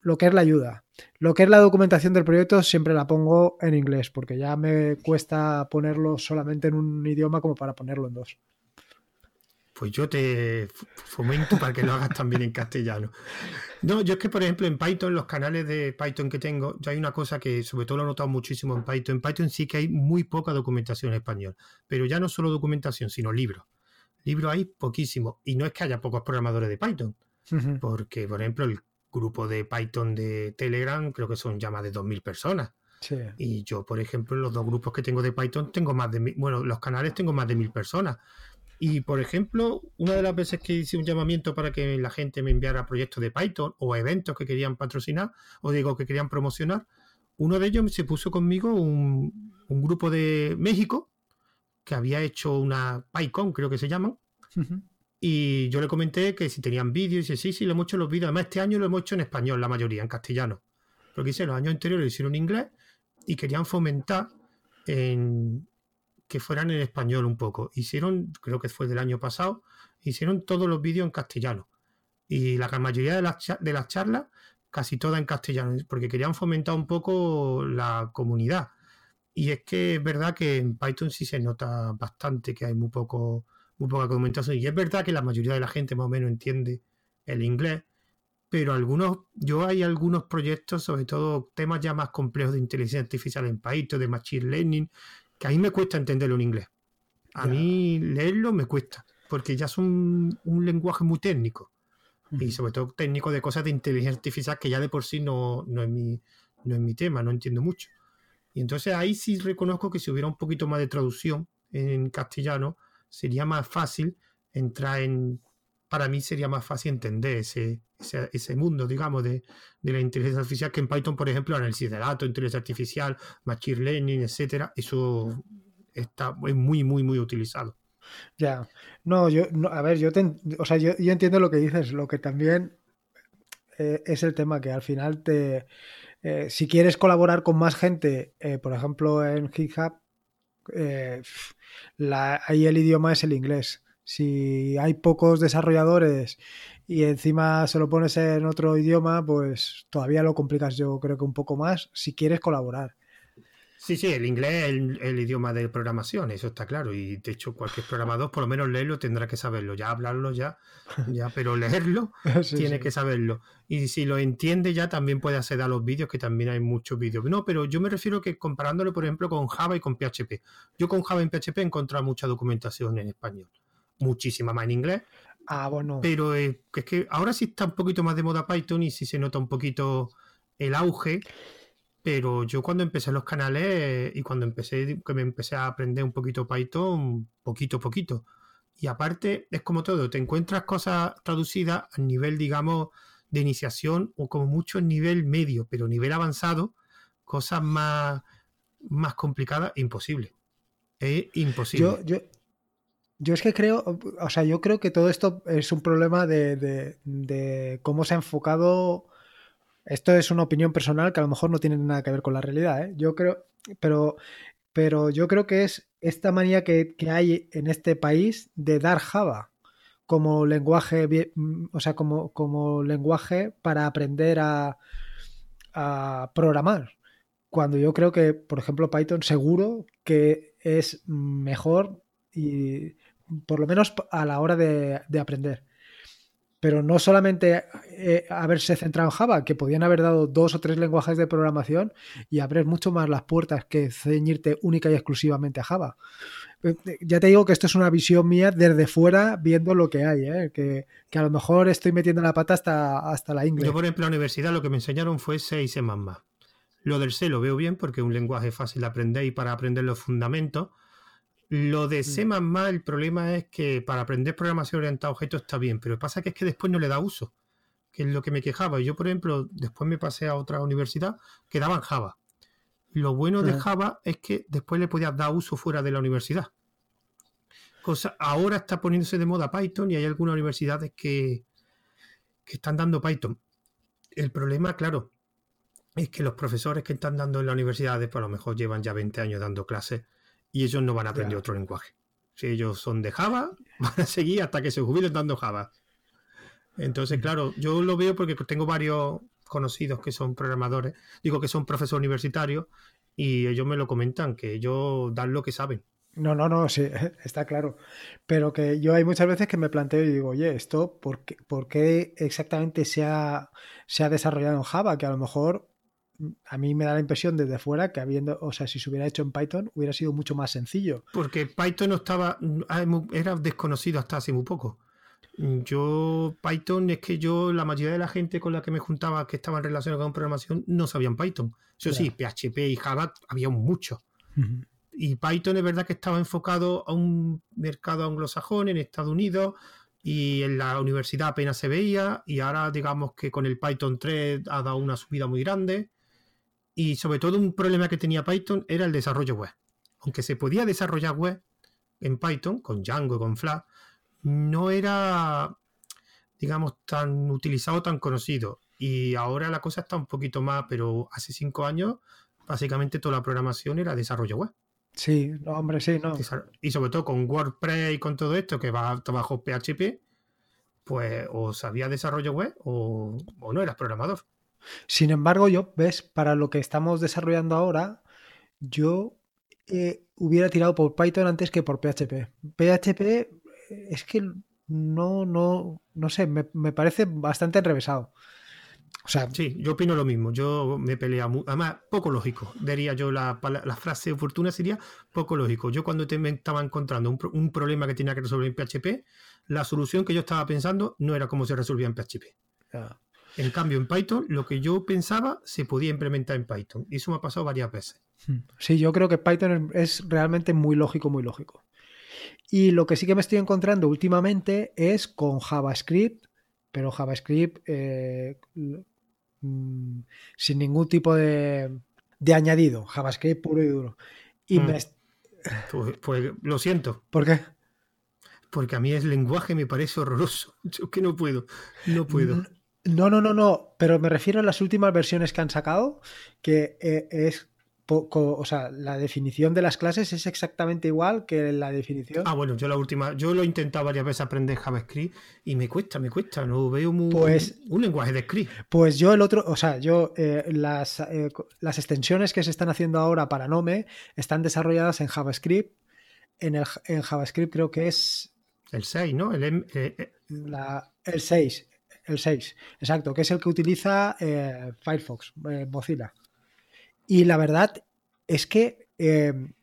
lo que es la ayuda. Lo que es la documentación del proyecto siempre la pongo en inglés, porque ya me cuesta ponerlo solamente en un idioma como para ponerlo en dos pues yo te fomento para que lo hagas también en castellano. No, yo es que, por ejemplo, en Python, los canales de Python que tengo, ya hay una cosa que sobre todo lo he notado muchísimo en Python. En Python sí que hay muy poca documentación en español, pero ya no solo documentación, sino libros. Libros hay poquísimos. Y no es que haya pocos programadores de Python, porque, por ejemplo, el grupo de Python de Telegram creo que son ya más de 2.000 personas. Y yo, por ejemplo, en los dos grupos que tengo de Python tengo más de, bueno, los canales tengo más de mil personas. Y, por ejemplo, una de las veces que hice un llamamiento para que la gente me enviara proyectos de Python o eventos que querían patrocinar, o digo que querían promocionar, uno de ellos se puso conmigo un, grupo de México que había hecho una PyCon, creo que se llaman. Y yo le comenté que si tenían vídeos, y dice, sí, sí, lo hemos hecho los vídeos. Además, este año lo hemos hecho en español, la mayoría, en castellano. Porque hice los años anteriores lo hicieron en inglés y querían fomentar en, que fueran en español un poco. Hicieron, creo que fue del año pasado, hicieron todos los vídeos en castellano. Y la mayoría de las, de las charlas casi toda en castellano, porque querían fomentar un poco la comunidad. Y es que es verdad que en Python sí se nota bastante que hay muy poco muy poca documentación. Y es verdad que la mayoría de la gente más o menos entiende el inglés, pero algunos, yo hay algunos proyectos, sobre todo temas ya más complejos de inteligencia artificial en Python, de Machine Learning, que a mí me cuesta entenderlo en inglés. A mí leerlo me cuesta, porque ya es un, lenguaje muy técnico. Y sobre todo técnico de cosas de inteligencia artificial que ya de por sí no, no, es mi, no es mi tema, no entiendo mucho. Y entonces ahí sí reconozco que si hubiera un poquito más de traducción en castellano, sería más fácil entrar en, para mí sería más fácil entender ese, ese, mundo, digamos, de, la inteligencia artificial que en Python, por ejemplo, análisis de datos, inteligencia artificial, machine learning, etcétera, eso está es muy, muy, muy utilizado. Ya, no, yo, a ver, yo, o sea, yo, entiendo lo que dices, lo que también eh, es el tema que al final te, eh, si quieres colaborar con más gente, eh, por ejemplo, en GitHub, ahí el idioma es el inglés. Si hay pocos desarrolladores y encima se lo pones en otro idioma, pues todavía lo complicas yo creo que un poco más si quieres colaborar. Sí, sí, el inglés es el, idioma de programación, eso está claro. Y de hecho, cualquier programador, por lo menos leerlo, tendrá que saberlo. Ya hablarlo, ya, ya pero leerlo tiene que saberlo. Y si lo entiende, ya también puede acceder a los vídeos, que también hay muchos vídeos. No, pero yo me refiero que comparándolo, por ejemplo, con Java y con PHP. Yo con Java y PHP he encontrado mucha documentación en español. Muchísima más en inglés. Ah, bueno. Pero es que ahora sí está un poquito más de moda Python y sí se nota un poquito el auge pero yo cuando empecé los canales y cuando empecé, que me empecé a aprender un poquito Python, poquito a poquito. Y aparte, es como todo, te encuentras cosas traducidas a nivel, digamos, de iniciación o como mucho en nivel medio, pero nivel avanzado, cosas más, más complicadas, imposible. Es imposible. Yo, yo, yo es que creo, o sea, yo creo que todo esto es un problema de, de, cómo se ha enfocado esto es una opinión personal que a lo mejor no tiene nada que ver con la realidad, ¿eh? Yo creo, pero, pero yo creo que es esta manía que, hay en este país de dar Java como lenguaje, o sea, como, como lenguaje para aprender a, a programar. Cuando yo creo que, por ejemplo, Python seguro que es mejor y por lo menos a la hora de, de aprender pero no solamente eh, haberse centrado en Java, que podían haber dado dos o tres lenguajes de programación y abrir mucho más las puertas que ceñirte única y exclusivamente a Java. Eh, eh, ya te digo que esto es una visión mía desde fuera viendo lo que hay, que, a lo mejor estoy metiendo la pata hasta, hasta la inglés. Yo, por ejemplo, en la universidad lo que me enseñaron fue 6 y más. Lo del C lo veo bien porque es un lenguaje fácil de aprender y para aprender los fundamentos lo de C++, el problema es que para aprender programación orientada a objetos está bien, pero pasa que es que después no le da uso, que es lo que me quejaba. Yo, por ejemplo, después me pasé a otra universidad que daban Java. Lo bueno de Java es que después le podías dar uso fuera de la universidad. Cosa, ahora está poniéndose de moda Python y hay algunas universidades que, que están dando Python. El problema, claro, es que los profesores que están dando en la universidad, pues a lo mejor llevan ya 20 años dando clases y ellos no van a aprender otro lenguaje. Si ellos son de Java, van a seguir hasta que se jubilen dando Java. Entonces, claro, yo lo veo porque tengo varios conocidos que son programadores, digo que son profesores universitarios, y ellos me lo comentan, que ellos dan lo que saben. No, no, no, sí, está claro. Pero que yo hay muchas veces que me planteo y digo, oye, ¿esto por qué, por qué exactamente se ha, se ha desarrollado en Java? Que a lo mejor a mí me da la impresión desde fuera que habiendo, o sea, si se hubiera hecho en Python hubiera sido mucho más sencillo. Porque Python no estaba, ah, era desconocido hasta hace muy poco. Yo, Python, es que yo, la mayoría de la gente con la que me juntaba que estaba en relación con programación no sabían Python. Eso sí, PHP y Java había mucho. Y Python es verdad que estaba enfocado a un mercado anglosajón en Estados Unidos y en la universidad apenas se veía y ahora digamos que con el Python 3 ha dado una subida muy grande y sobre todo un problema que tenía Python era el desarrollo web. Aunque se podía desarrollar web en Python, con Django y con Flash, no era, digamos, tan utilizado, tan conocido. Y ahora la cosa está un poquito más, pero hace cinco años, básicamente toda la programación era desarrollo web. Sí, hombre, sí, no. Y sobre todo con WordPress y con todo esto que va bajo PHP, pues o sabía desarrollo web o, o no eras programador. Sin embargo, yo, ves, para lo que estamos desarrollando ahora, yo eh, hubiera tirado por Python antes que por PHP. PHP eh, es que no, no, no sé, me, me parece bastante enrevesado. O sea, sí, yo opino lo mismo. Yo me pelea, además, poco lógico. Diría yo, la, la, frase oportuna sería poco lógico. Yo cuando te, me estaba encontrando un, un, problema que tenía que resolver en PHP, la solución que yo estaba pensando no era cómo se resolvía en PHP. En cambio, en Python, lo que yo pensaba se podía implementar en Python. Y eso me ha pasado varias veces. Hmm. Sí, yo creo que Python es realmente muy lógico, muy lógico. Y lo que sí que me estoy encontrando últimamente es con JavaScript, pero JavaScript eh, mm, sin ningún tipo de, añadido, JavaScript puro y duro. Y hmm. pues, pues, lo siento. ¿Por qué? Porque a mí el lenguaje me parece horroroso. Yo que no puedo, no puedo. No, no, no, no, pero me refiero a las últimas versiones que han sacado, que eh, es o sea, la definición de las clases es exactamente igual que la definición. Ah, bueno, yo la última, yo lo he intentado varias veces aprender JavaScript y me cuesta, me cuesta, no veo muy, pues, un lenguaje de script. Pues yo el otro, o sea, yo eh, las, eh, las extensiones que se están haciendo ahora para Nome están desarrolladas en JavaScript. En, el, en JavaScript creo que es... El 6, ¿no? El, eh, la, el 6, el 6, exacto, que es el que utiliza Firefox, Mozilla. Y la verdad es que em,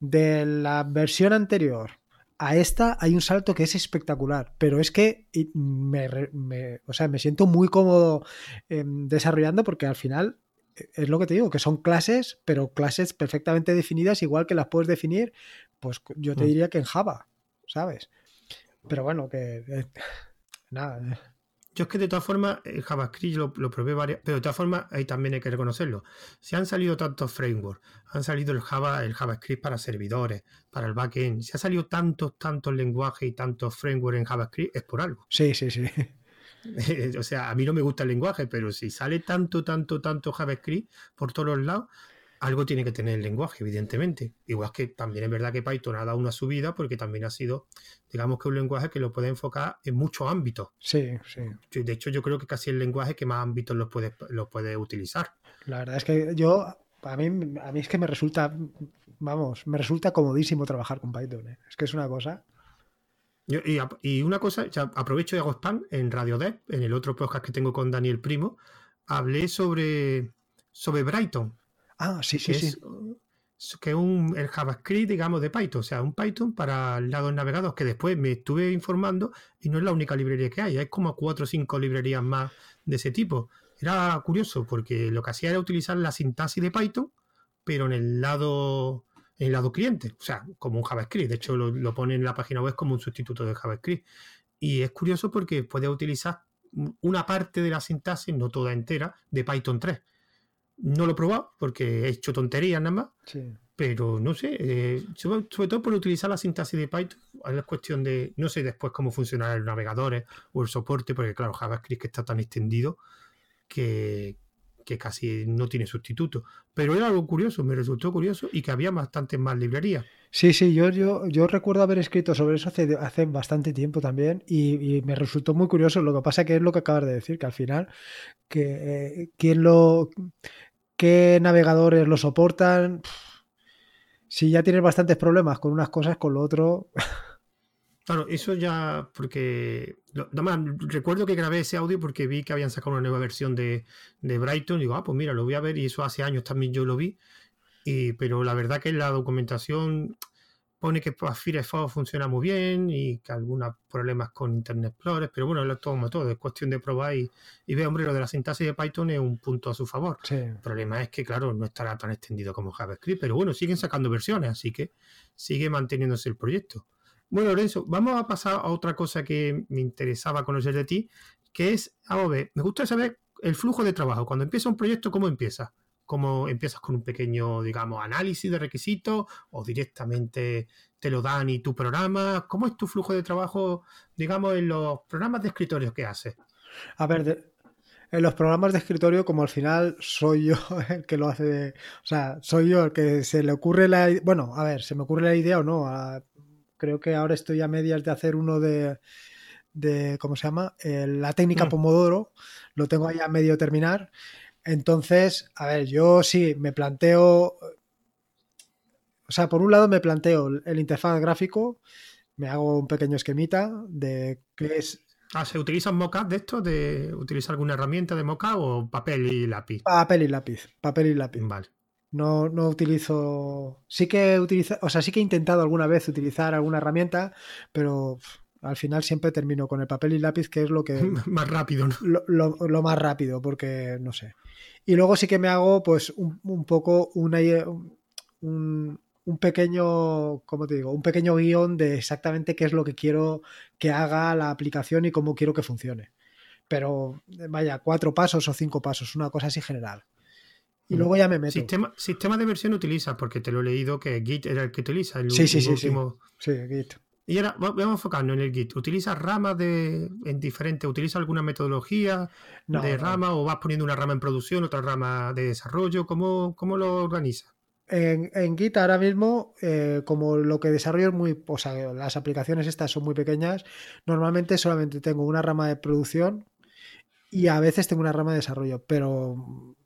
de la versión anterior a esta hay un salto que es espectacular, pero es que me, o sea, me siento muy cómodo em, desarrollando porque al final e, es lo que te digo, que son clases, pero clases perfectamente definidas, igual que las puedes definir, pues yo te mm. diría que en Java, ¿sabes? Pero bueno, que eh, nada. Eh. Yo es que de todas formas, el JavaScript lo, probé varias, pero de todas formas, ahí también hay que reconocerlo. Si han salido tantos frameworks, han salido el Java, el JavaScript para servidores, para el backend, si ha salido tantos, tantos lenguajes y tantos frameworks en JavaScript, es por algo. Sí, sí, sí. o sea, a mí no me gusta el lenguaje, pero si sale tanto, tanto, tanto JavaScript por todos los lados, algo tiene que tener el lenguaje, evidentemente. Igual que también es verdad que Python ha dado una subida porque también ha sido, digamos que un lenguaje que lo puede enfocar en muchos ámbitos. Sí, sí. De hecho, yo creo que casi el lenguaje que más ámbitos lo puede, lo puede utilizar. La verdad es que yo, a mí, a mí es que me resulta, vamos, me resulta comodísimo trabajar con Python. ¿eh? Es que es una cosa. y, una cosa, aprovecho y hago spam en Radio Dev, en el otro podcast que tengo con Daniel Primo, hablé sobre, sobre Brighton Ah, sí, sí, sí. que es un, el JavaScript, digamos, de Python, o sea, un Python para el lado navegados que después me estuve informando y no es la única librería que hay, hay como cuatro o cinco librerías más de ese tipo. Era curioso porque lo que hacía era utilizar la sintaxis de Python, pero en el lado en el lado cliente, o sea, como un JavaScript. De hecho, lo, lo pone en la página web como un sustituto de JavaScript. Y es curioso porque puede utilizar una parte de la sintaxis, no toda entera, de Python 3 no lo he probado porque he hecho tonterías nada más. Pero no sé, eh, sobre, todo por utilizar la sintaxis de Python, es cuestión de, no sé después cómo funcionará el navegadores o el soporte, porque claro, JavaScript está tan extendido que, casi no tiene sustituto. Pero era algo curioso, me resultó curioso y que había bastantes más librerías. Sí, sí, yo, yo, yo recuerdo haber escrito sobre eso hace, hace bastante tiempo también y, me resultó muy curioso. Lo que pasa que es lo que acabas de decir, que al final, que eh, quien lo ¿Qué navegadores lo soportan? Si ya tienes bastantes problemas con unas cosas, con lo otro. Claro, eso ya, porque. Además, recuerdo que grabé ese audio porque vi que habían sacado una nueva versión de, de Brighton. Digo, ah, pues mira, lo voy a ver. Y eso hace años también yo lo vi. Y, pero la verdad que la documentación pone que Firefox funciona muy bien y que algunos problemas con Internet Explorer, pero bueno, lo toma todo, es cuestión de probar y, y ve, hombre, lo de la sintaxis de Python es un punto a su favor. El problema es que, claro, no estará tan extendido como JavaScript, pero bueno, siguen sacando versiones, así que sigue manteniéndose el proyecto. Bueno, Lorenzo, vamos a pasar a otra cosa que me interesaba conocer de ti, que es, a ver, me gusta saber el flujo de trabajo. Cuando empieza un proyecto, ¿cómo empieza? Cómo empiezas con un pequeño, digamos, análisis de requisitos o directamente te lo dan y tu programa. ¿Cómo es tu flujo de trabajo, digamos, en los programas de escritorio que haces? A ver, en los programas de escritorio, como al final soy yo el que lo hace, de, o sea, soy yo el que se le ocurre la, bueno, a ver, se me ocurre la idea o no. creo que ahora estoy a medias de hacer uno de de ¿cómo se llama? la técnica Mm. Pomodoro, lo tengo ahí a medio terminar. Entonces, a ver, yo sí me planteo, o sea, por un lado me planteo el interfaz gráfico, me hago un pequeño esquemita de qué es Ah, ¿se utilizan mockup de esto? ¿De utilizar alguna herramienta de mockup o papel y lápiz? papel y lápiz, papel y lápiz. Vale. No, no utilizo. Sí que he utilizado, o sea, sí que he intentado alguna vez utilizar alguna herramienta, pero al final siempre termino con el papel y lápiz, que es lo que Más rápido, ¿no? lo, lo- lo más rápido, porque no sé. Y luego sí que me hago, pues, un, un poco una, un, un pequeño, ¿cómo te digo? Un pequeño guion de exactamente qué es lo que quiero que haga la aplicación y cómo quiero que funcione. Pero, vaya, cuatro pasos o cinco pasos, una cosa así general. Y luego ya me meto. Sistema, sistema de versión utilizas, porque te lo he leído que Git era el que utiliza. El Sí, sí, sí, sí. último. Sí, Git. Y ahora va- vamos a enfocarnos en el Git. ¿Utilizas ramas de, en diferentes? ¿Utilizas alguna metodología No, de no. rama o vas poniendo una rama en producción, otra rama de desarrollo? ¿Cómo, cómo lo organizas? En, en Git ahora mismo, eh, como lo que desarrollo es muy, o sea, las aplicaciones estas son muy pequeñas, normalmente solamente tengo una rama de producción y a veces tengo una rama de desarrollo, pero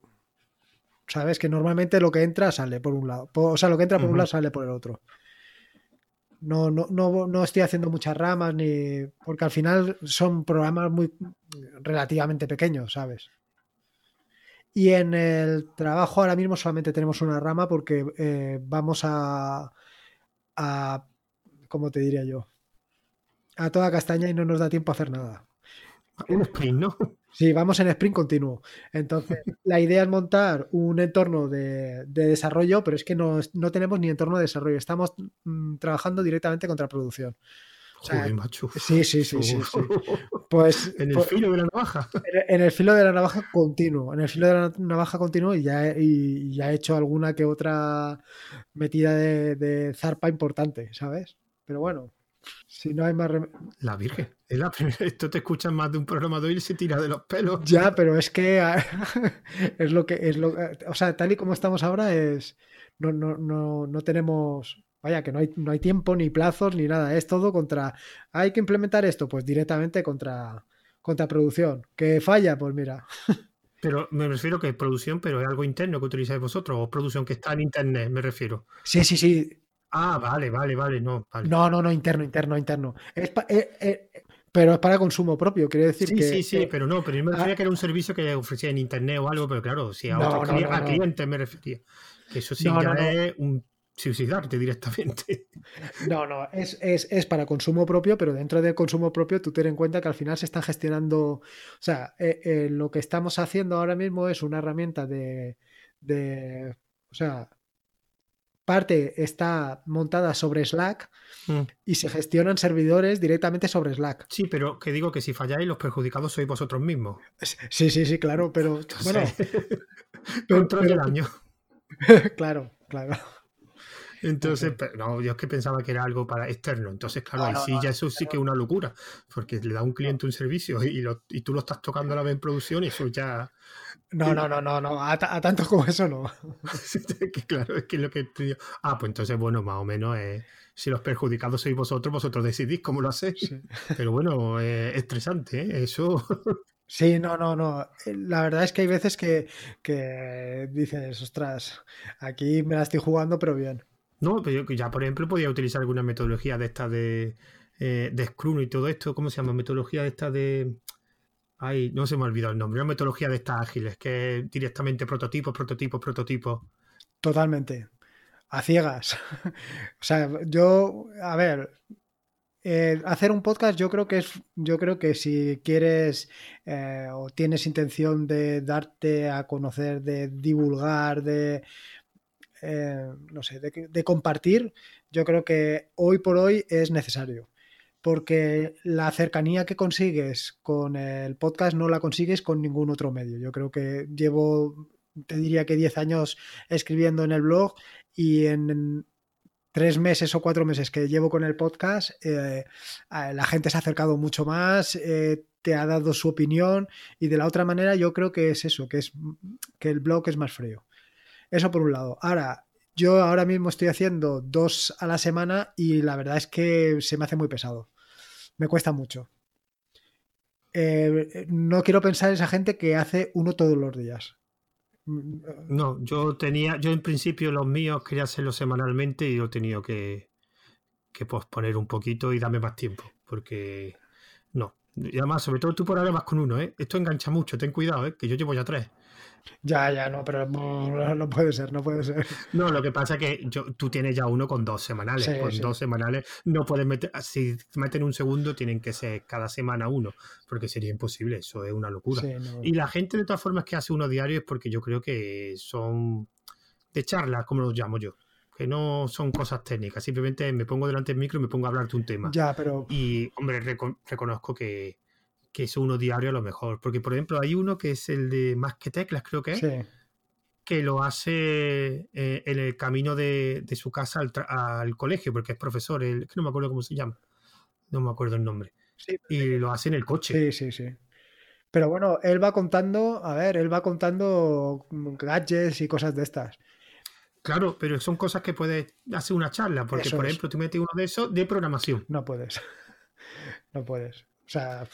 sabes que normalmente lo que entra sale por un lado, o sea, lo que entra por un lado sale por el otro. No, no, no, no estoy haciendo muchas ramas ni porque al final son programas muy relativamente pequeños, ¿sabes? Y en el trabajo ahora mismo solamente tenemos una rama porque eh, vamos a, a, ¿cómo te diría yo? A toda castaña y no nos da tiempo a hacer nada. Un sprint, ¿no? Sí, vamos en sprint continuo. Entonces, la idea es montar un entorno de, de desarrollo, pero es que no, no tenemos ni entorno de desarrollo. Estamos mm, trabajando directamente contra producción. O sea, Joder, macho. Sí, sí, sí, sí. sí. Pues, en el pues, filo de la navaja. en el filo de la navaja continuo, en el filo de la navaja continuo y ya, he- y ya he hecho alguna que otra metida de, de zarpa importante, ¿sabes? Pero bueno, si no hay más rem- La Virgen. Es la primera. Esto te escuchan más de un programador y se tira de los pelos. Ya, pero es que ah, es lo que es lo o sea, tal y como estamos ahora es no, no, no, no tenemos vaya que no hay, no hay tiempo ni plazos ni nada, es todo contra hay que implementar esto, pues directamente contra contra producción. Que falla, pues mira. Pero me refiero que es producción, pero es algo interno que utilizáis vosotros, o producción que está en internet, me refiero. Sí, sí, sí. Ah, vale, vale, vale, no, vale. No, no, no, interno, interno, interno. Es pa- eh, eh, pero es para consumo propio, quiere decir Sí, que sí, sí, que- pero no, pero yo me Ah. refería que era un servicio que ofrecía en internet o algo, pero claro, si a, No, a no. clientes me refería. Que eso sí ya es un suicidarte directamente. No, no, es, es, es para consumo propio, pero dentro del consumo propio tú ten en cuenta que al final se están gestionando, o sea, eh, eh, lo que estamos haciendo ahora mismo es una herramienta de, de, o sea, parte está montada sobre Slack Mm. y se gestionan servidores directamente sobre Slack. Sí, pero que digo que si falláis, los perjudicados sois vosotros mismos. Sí, sí, sí, claro, pero bueno, pero- del año. claro, claro. Entonces, pero no, yo es que pensaba que era algo para externo. Entonces, claro, ahí no, sí, no, ya eso sí que es una locura. Porque le da a un cliente un servicio y, lo- y tú lo estás tocando a la vez en producción y eso ya. No, no, no, no, no, a, ta- a tanto como eso no. claro, es que es lo que digo. Ah, pues entonces, bueno, más o menos, eh, si los perjudicados sois vosotros, vosotros decidís cómo lo hacéis. Sí. Pero bueno, es estresante, ¿eh? Eso. Sí, no, no, no. Eh, La verdad es que hay veces que, que dices, ostras, aquí me la estoy jugando, pero bien. No, pero yo ya, por ejemplo, podía utilizar alguna metodología de esta de, eh, de Scrum y todo esto. ¿Cómo se llama? Metodología de esta de. Ay, no se me ha olvidado el nombre. Una metodología de estas ágiles, que directamente prototipos, prototipos, prototipos. Totalmente. A ciegas. O sea, yo, a ver, eh, hacer un podcast yo creo que es, yo creo que si quieres eh, o tienes intención de darte a conocer, de divulgar, de, eh, no sé, de, de compartir, yo creo que hoy por hoy es necesario. Porque la cercanía que consigues con el podcast no la consigues con ningún otro medio. Yo creo que llevo, te diría que 10 años escribiendo en el blog y en tres meses o cuatro meses que llevo con el podcast, eh, la gente se ha acercado mucho más, eh, te ha dado su opinión y de la otra manera yo creo que es eso, que es que el blog es más frío. Eso por un lado. Ahora, yo ahora mismo estoy haciendo dos a la semana y la verdad es que se me hace muy pesado. Me cuesta mucho. eh, no quiero pensar en esa gente que hace uno todos los días. No, yo tenía, yo en principio los míos quería hacerlo semanalmente y lo he tenido que, que posponer un poquito y darme más tiempo, porque. Y además, sobre todo tú por ahora vas con uno, ¿eh? Esto engancha mucho, ten cuidado, ¿eh? Que yo llevo ya tres. Ya, ya, no, pero no, puede ser, no puede ser. No, lo que pasa es que yo, tú tienes ya uno con dos semanales. con dos semanales no puedes meter, si meten un segundo, tienen que ser cada semana uno, porque sería imposible, eso es una locura. Y la gente, de todas formas, que hace uno diario es porque yo creo que son de charlas, como los llamo yo que no son cosas técnicas, simplemente me pongo delante del micro y me pongo a hablar de un tema. Ya, pero... Y, hombre, reconozco que, que es uno diario a lo mejor. Porque, por ejemplo, hay uno que es el de Más que Teclas, creo que es, que lo hace eh, en el camino de, su casa al, colegio, porque es profesor, el, que no me acuerdo cómo se llama, no me acuerdo el nombre. y lo hace en el coche. Sí, sí, sí. Pero bueno, él va contando, a ver, él va contando gadgets y cosas de estas. Claro, pero son cosas que puedes hacer una charla, porque por ejemplo, tú metes uno de esos de programación. No puedes. no puedes. O sea,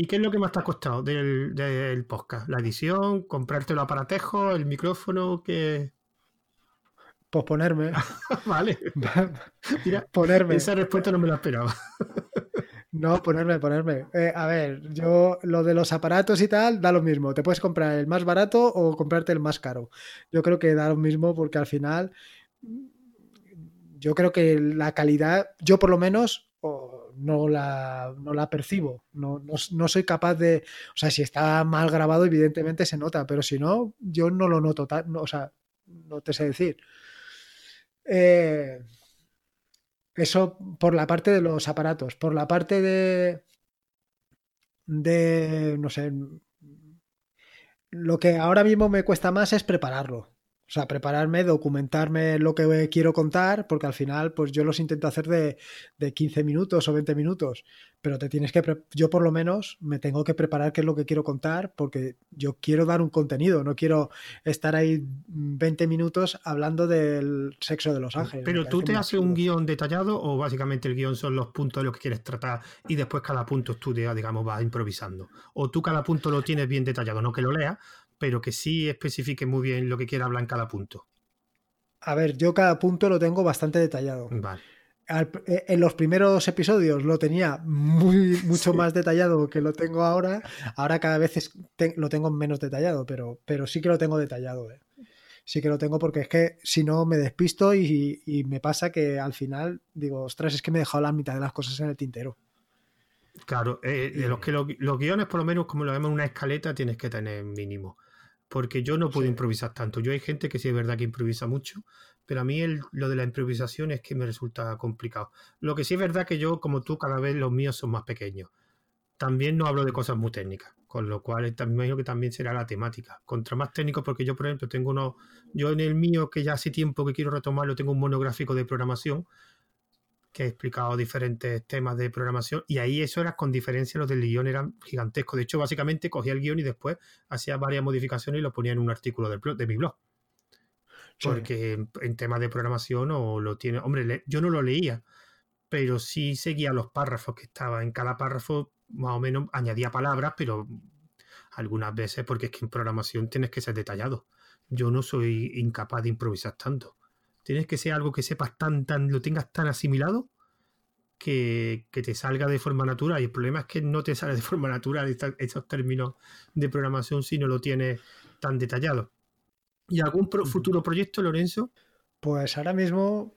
¿Y qué es lo que más te ha costado del, podcast? ¿La edición? ¿Comprarte el aparatejo? ¿El micrófono? ¿Qué...? Posponerme. vale. Mira, ponerme. Esa respuesta no me la esperaba. No, ponerme, ponerme. Eh, a ver, yo lo de los aparatos y tal, da lo mismo. Te puedes comprar el más barato o comprarte el más caro. Yo creo que da lo mismo porque al final, yo creo que la calidad, yo por lo menos, no la, no la percibo. No, no, soy capaz de. O sea, si está mal grabado, evidentemente se nota, pero si no, yo no lo noto. o sea, no te sé decir. Eh, eso por la parte de los aparatos. Por la parte de. de. no sé. Lo que ahora mismo me cuesta más es prepararlo. O sea, prepararme, documentarme lo que quiero contar, porque al final, pues yo los intento hacer de, de 15 minutos o 20 minutos, pero te tienes que, yo por lo menos me tengo que preparar qué es lo que quiero contar, porque yo quiero dar un contenido, no quiero estar ahí 20 minutos hablando del sexo de los ángeles. Pero tú te haces un guion detallado o básicamente el guion son los puntos de los que quieres tratar y después cada punto estudia, digamos, vas improvisando. O tú cada punto lo tienes bien detallado, no que lo leas, pero que sí especifique muy bien lo que quiera hablar en cada punto. A ver, yo cada punto lo tengo bastante detallado. Vale. Eh, en los primeros episodios lo tenía muy, mucho más detallado que lo tengo ahora. Ahora cada vez lo tengo menos detallado, pero, pero sí que lo tengo detallado. Eh. Sí que lo tengo porque es que si no me despisto y, me pasa que al final digo, ostras, es que me he dejado la mitad de las cosas en el tintero. Claro, eh, de los que los, guiones, por lo menos, como lo vemos en una escaleta, tienes que tener mínimo porque yo no puedo improvisar tanto. Yo hay gente que sí es verdad que improvisa mucho, pero a mí lo de la improvisación es que me resulta complicado. Lo que sí es verdad que yo, como tú, cada vez los míos son más pequeños. También no hablo de cosas muy técnicas, con lo cual también imagino que también será la temática. Contra más técnico, porque yo, por ejemplo, tengo uno, yo en el mío, que ya hace tiempo que quiero retomarlo, tengo un monográfico de programación, que he explicado diferentes temas de programación y ahí eso era con diferencia los del guion eran gigantescos. De hecho, básicamente cogía el guion y después hacía varias modificaciones y lo ponía en un artículo del de mi blog. Porque en, temas de programación o lo tiene, hombre, yo no lo leía, pero sí seguía los párrafos que estaba en cada párrafo, más o menos añadía palabras, pero algunas veces porque es que en programación tienes que ser detallado. Yo no soy incapaz de improvisar tanto. Tienes que ser algo que sepas tan, tan, lo tengas tan asimilado que, te salga de forma natural. Y el problema es que no te sale de forma natural esos términos de programación si no lo tienes tan detallado. ¿Y algún futuro proyecto, Lorenzo? Pues ahora mismo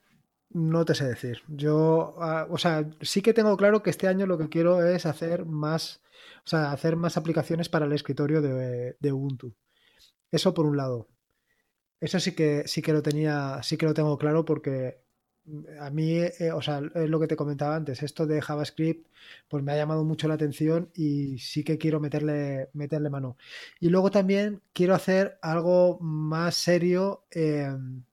no te sé decir. Yo, ah, o sea, sí que tengo claro que este año lo que quiero es hacer más, o sea, hacer más aplicaciones para el escritorio de, de Ubuntu. Eso por un lado. Eso sí que sí que lo tenía, sí que lo tengo claro porque a mí, eh, o sea, es lo que te comentaba antes, esto de JavaScript, pues me ha llamado mucho la atención y sí que quiero meterle, meterle mano. Y luego también quiero hacer algo más serio, em,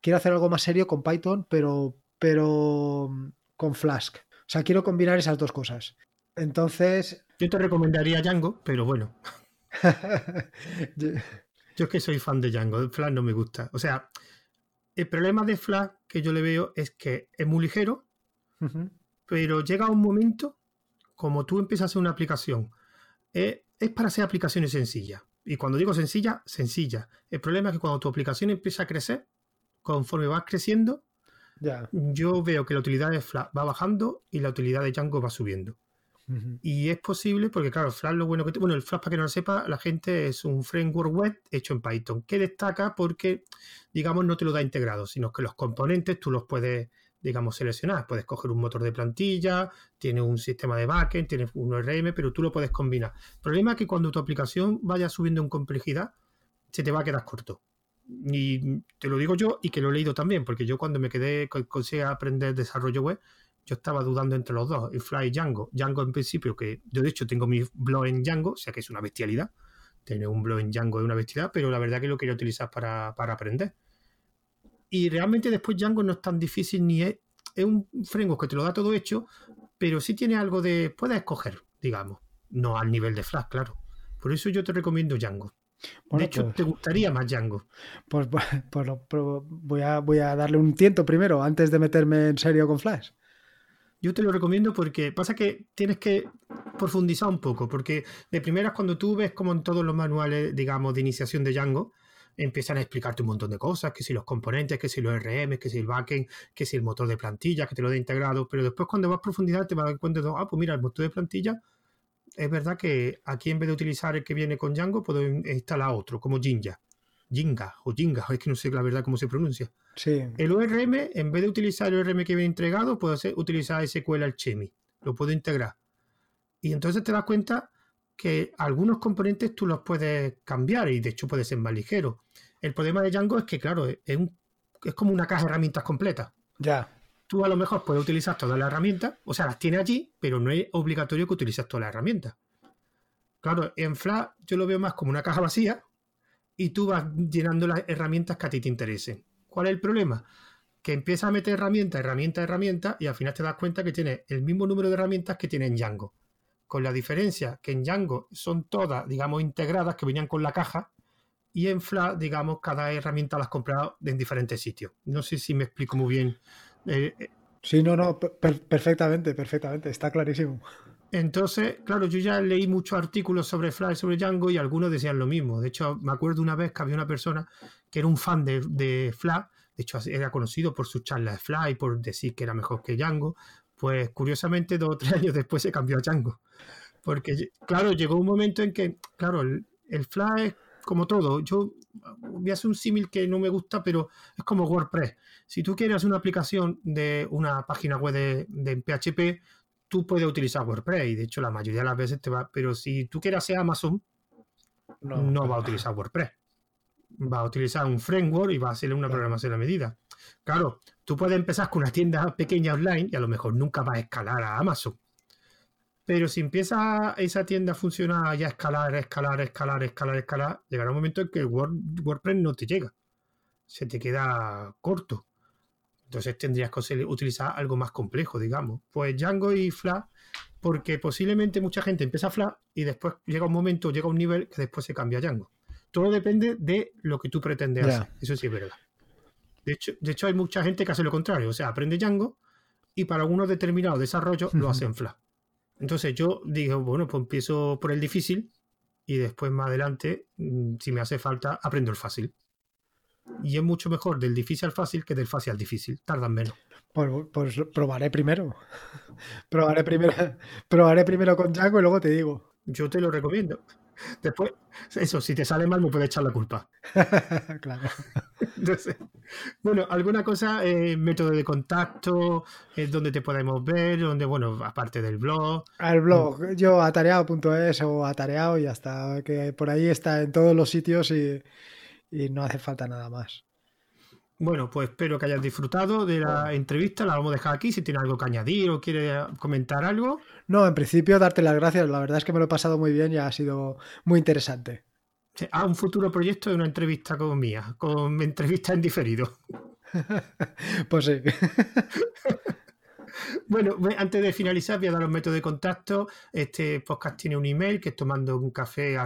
quiero hacer algo más serio con Python, pero, pero con Flask. O sea, quiero combinar esas dos cosas. Entonces... Yo te recomendaría Django, pero bueno. Yo es que soy fan de Django, Flash no me gusta. O sea, el problema de Flash que yo le veo es que es muy ligero, pero llega un momento, como tú empiezas a hacer una aplicación es, para hacer aplicaciones sencillas. Y cuando digo sencilla, sencilla. El problema es que cuando tu aplicación empieza a crecer, conforme vas creciendo, yo veo que la utilidad de Flash va bajando y la utilidad de Django va subiendo. Y es posible porque, claro, Flash lo bueno que... Bueno, el Flash, para que no lo sepa, la gente es un framework web hecho en Python, que destaca porque, digamos, no te lo da integrado, sino que los componentes tú los puedes, digamos, seleccionar. Puedes coger un motor de plantilla, tiene un sistema de backend, tiene un ORM, pero tú lo puedes combinar. El problema es que cuando tu aplicación vaya subiendo en complejidad, se te va a quedar corto. Y te lo digo yo y que lo he leído también, porque yo cuando me quedé, conseguí aprender desarrollo web, yo estaba dudando entre los dos, el Fly y Django. Django en principio, que yo de hecho tengo mi blog en Django, o sea que es una bestialidad. Tener un blog en Django es una bestialidad, pero la verdad que lo quería utilizar para, aprender. Y realmente después Django no es tan difícil ni es, es un framework que te lo da todo hecho, pero sí tiene algo de, puedes escoger, digamos, no al nivel de Flash, claro. Por eso yo te recomiendo Django. de hecho, pues te gustaría más Django. Pues, pues, pues voy, a, voy a darle un tiento primero antes de meterme en serio con Flash. Yo te lo recomiendo porque pasa que tienes que profundizar un poco, porque de primeras cuando tú ves como en todos los manuales, digamos, de iniciación de Django, empiezan a explicarte un montón de cosas, que si los componentes, que si los RM, que si el backend, que si el motor de plantilla, que te lo da integrado, pero después cuando vas a profundizar te vas a dar cuenta de, ah, pues mira, el motor de plantilla, es verdad que aquí en vez de utilizar el que viene con Django, puedo instalar otro, como Jinja. Jinga o Jinga, es que no sé la verdad cómo se pronuncia. El ORM, en vez de utilizar el ORM que viene entregado, puedo hacer, utilizar SQL Alchemy. Lo puedo integrar. Y entonces te das cuenta que algunos componentes tú los puedes cambiar y de hecho puede ser más ligero. El problema de Django es que, claro, es, es como una caja de herramientas completa. Ya. Tú a lo mejor puedes utilizar todas las herramientas, o sea, las tienes allí, pero no es obligatorio que utilices todas las herramientas. Claro, en Flash yo lo veo más como una caja vacía y tú vas llenando las herramientas que a ti te interesen. ¿Cuál es el problema? Que empiezas a meter herramienta, herramienta, herramienta y al final te das cuenta que tiene el mismo número de herramientas que tiene en Django. Con la diferencia que en Django son todas, digamos, integradas, que venían con la caja, y en Flash, digamos, cada herramienta la has comprado en diferentes sitios. No sé si me explico muy bien. Eh, eh. sí, no, no, perfectamente, perfectamente, está clarísimo. Entonces, claro, yo ya leí muchos artículos sobre Fly, sobre Django y algunos decían lo mismo. De hecho, me acuerdo una vez que había una persona que era un fan de, de Fly, de hecho era conocido por su charla de Fly, por decir que era mejor que Django. Pues curiosamente, dos o tres años después se cambió a Django. Porque, claro, llegó un momento en que, claro, el, Fly es como todo. Yo voy a hacer un símil que no me gusta, pero es como WordPress. Si tú quieres una aplicación de una página web de, de PHP, tú puedes utilizar WordPress y de hecho la mayoría de las veces te va, pero si tú quieres hacer Amazon, no, va a utilizar WordPress. Va a utilizar un framework y va a hacerle una programación a medida. Claro, tú puedes empezar con una tienda pequeña online y a lo mejor nunca vas a escalar a Amazon. Pero si empieza esa tienda a funcionar ya escalar, escalar, escalar, escalar, escalar, llegará un momento en que WordPress no te llega. Se te queda corto. Entonces tendrías que utilizar algo más complejo, digamos. Pues Django y Flash, porque posiblemente mucha gente empieza a Flash y después llega un momento, llega un nivel que después se cambia a Django. Todo depende de lo que tú pretendes hacer. Eso sí es verdad. De hecho, de hecho, hay mucha gente que hace lo contrario. O sea, aprende Django y para algunos determinados desarrollos lo hace en Flash. Entonces yo digo, bueno, pues empiezo por el difícil y después más adelante, mm, si me hace falta, aprendo el fácil y es mucho mejor del difícil al fácil que del fácil al difícil. Tardan menos. Pues, pues probaré primero. probaré primero. Probaré primero con Django y luego te digo. Yo te lo recomiendo. Después, eso, si te sale mal, me puedes echar la culpa. claro. bueno, alguna cosa, eh, método de contacto, eh, donde te podemos ver, donde, bueno, aparte del blog. Al blog, yo atareado.es o atareado y hasta que por ahí está en todos los sitios y y no hace falta nada más. Bueno, pues espero que hayas disfrutado de la entrevista. La vamos a dejar aquí. Si tiene algo que añadir o quiere comentar algo. No, en principio darte las gracias. La verdad es que me lo he pasado muy bien y ha sido muy interesante. Ah, un futuro proyecto de una entrevista con mía, con entrevista en diferido. pues sí. Bueno, antes de finalizar, voy a dar los métodos de contacto. Este podcast tiene un email que es tomando un café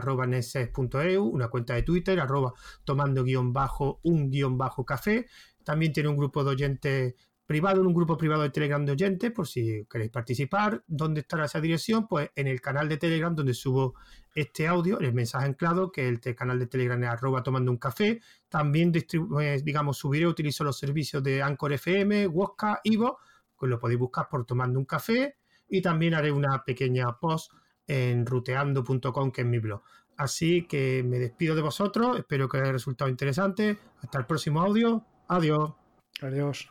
una cuenta de Twitter arroba tomando guion bajo un guion bajo café. También tiene un grupo de oyentes privado, en un grupo privado de Telegram de oyentes, por si queréis participar. ¿Dónde estará esa dirección? Pues en el canal de Telegram donde subo este audio, el mensaje anclado, que el canal de Telegram es arroba tomando un café. También, eh, digamos, subiré, utilizo los servicios de Anchor FM, Wosca, Ivo, que lo podéis buscar por tomando un café. Y también haré una pequeña post en ruteando.com, que es mi blog. Así que me despido de vosotros, espero que haya resultado interesante. Hasta el próximo audio. Adiós. Adiós.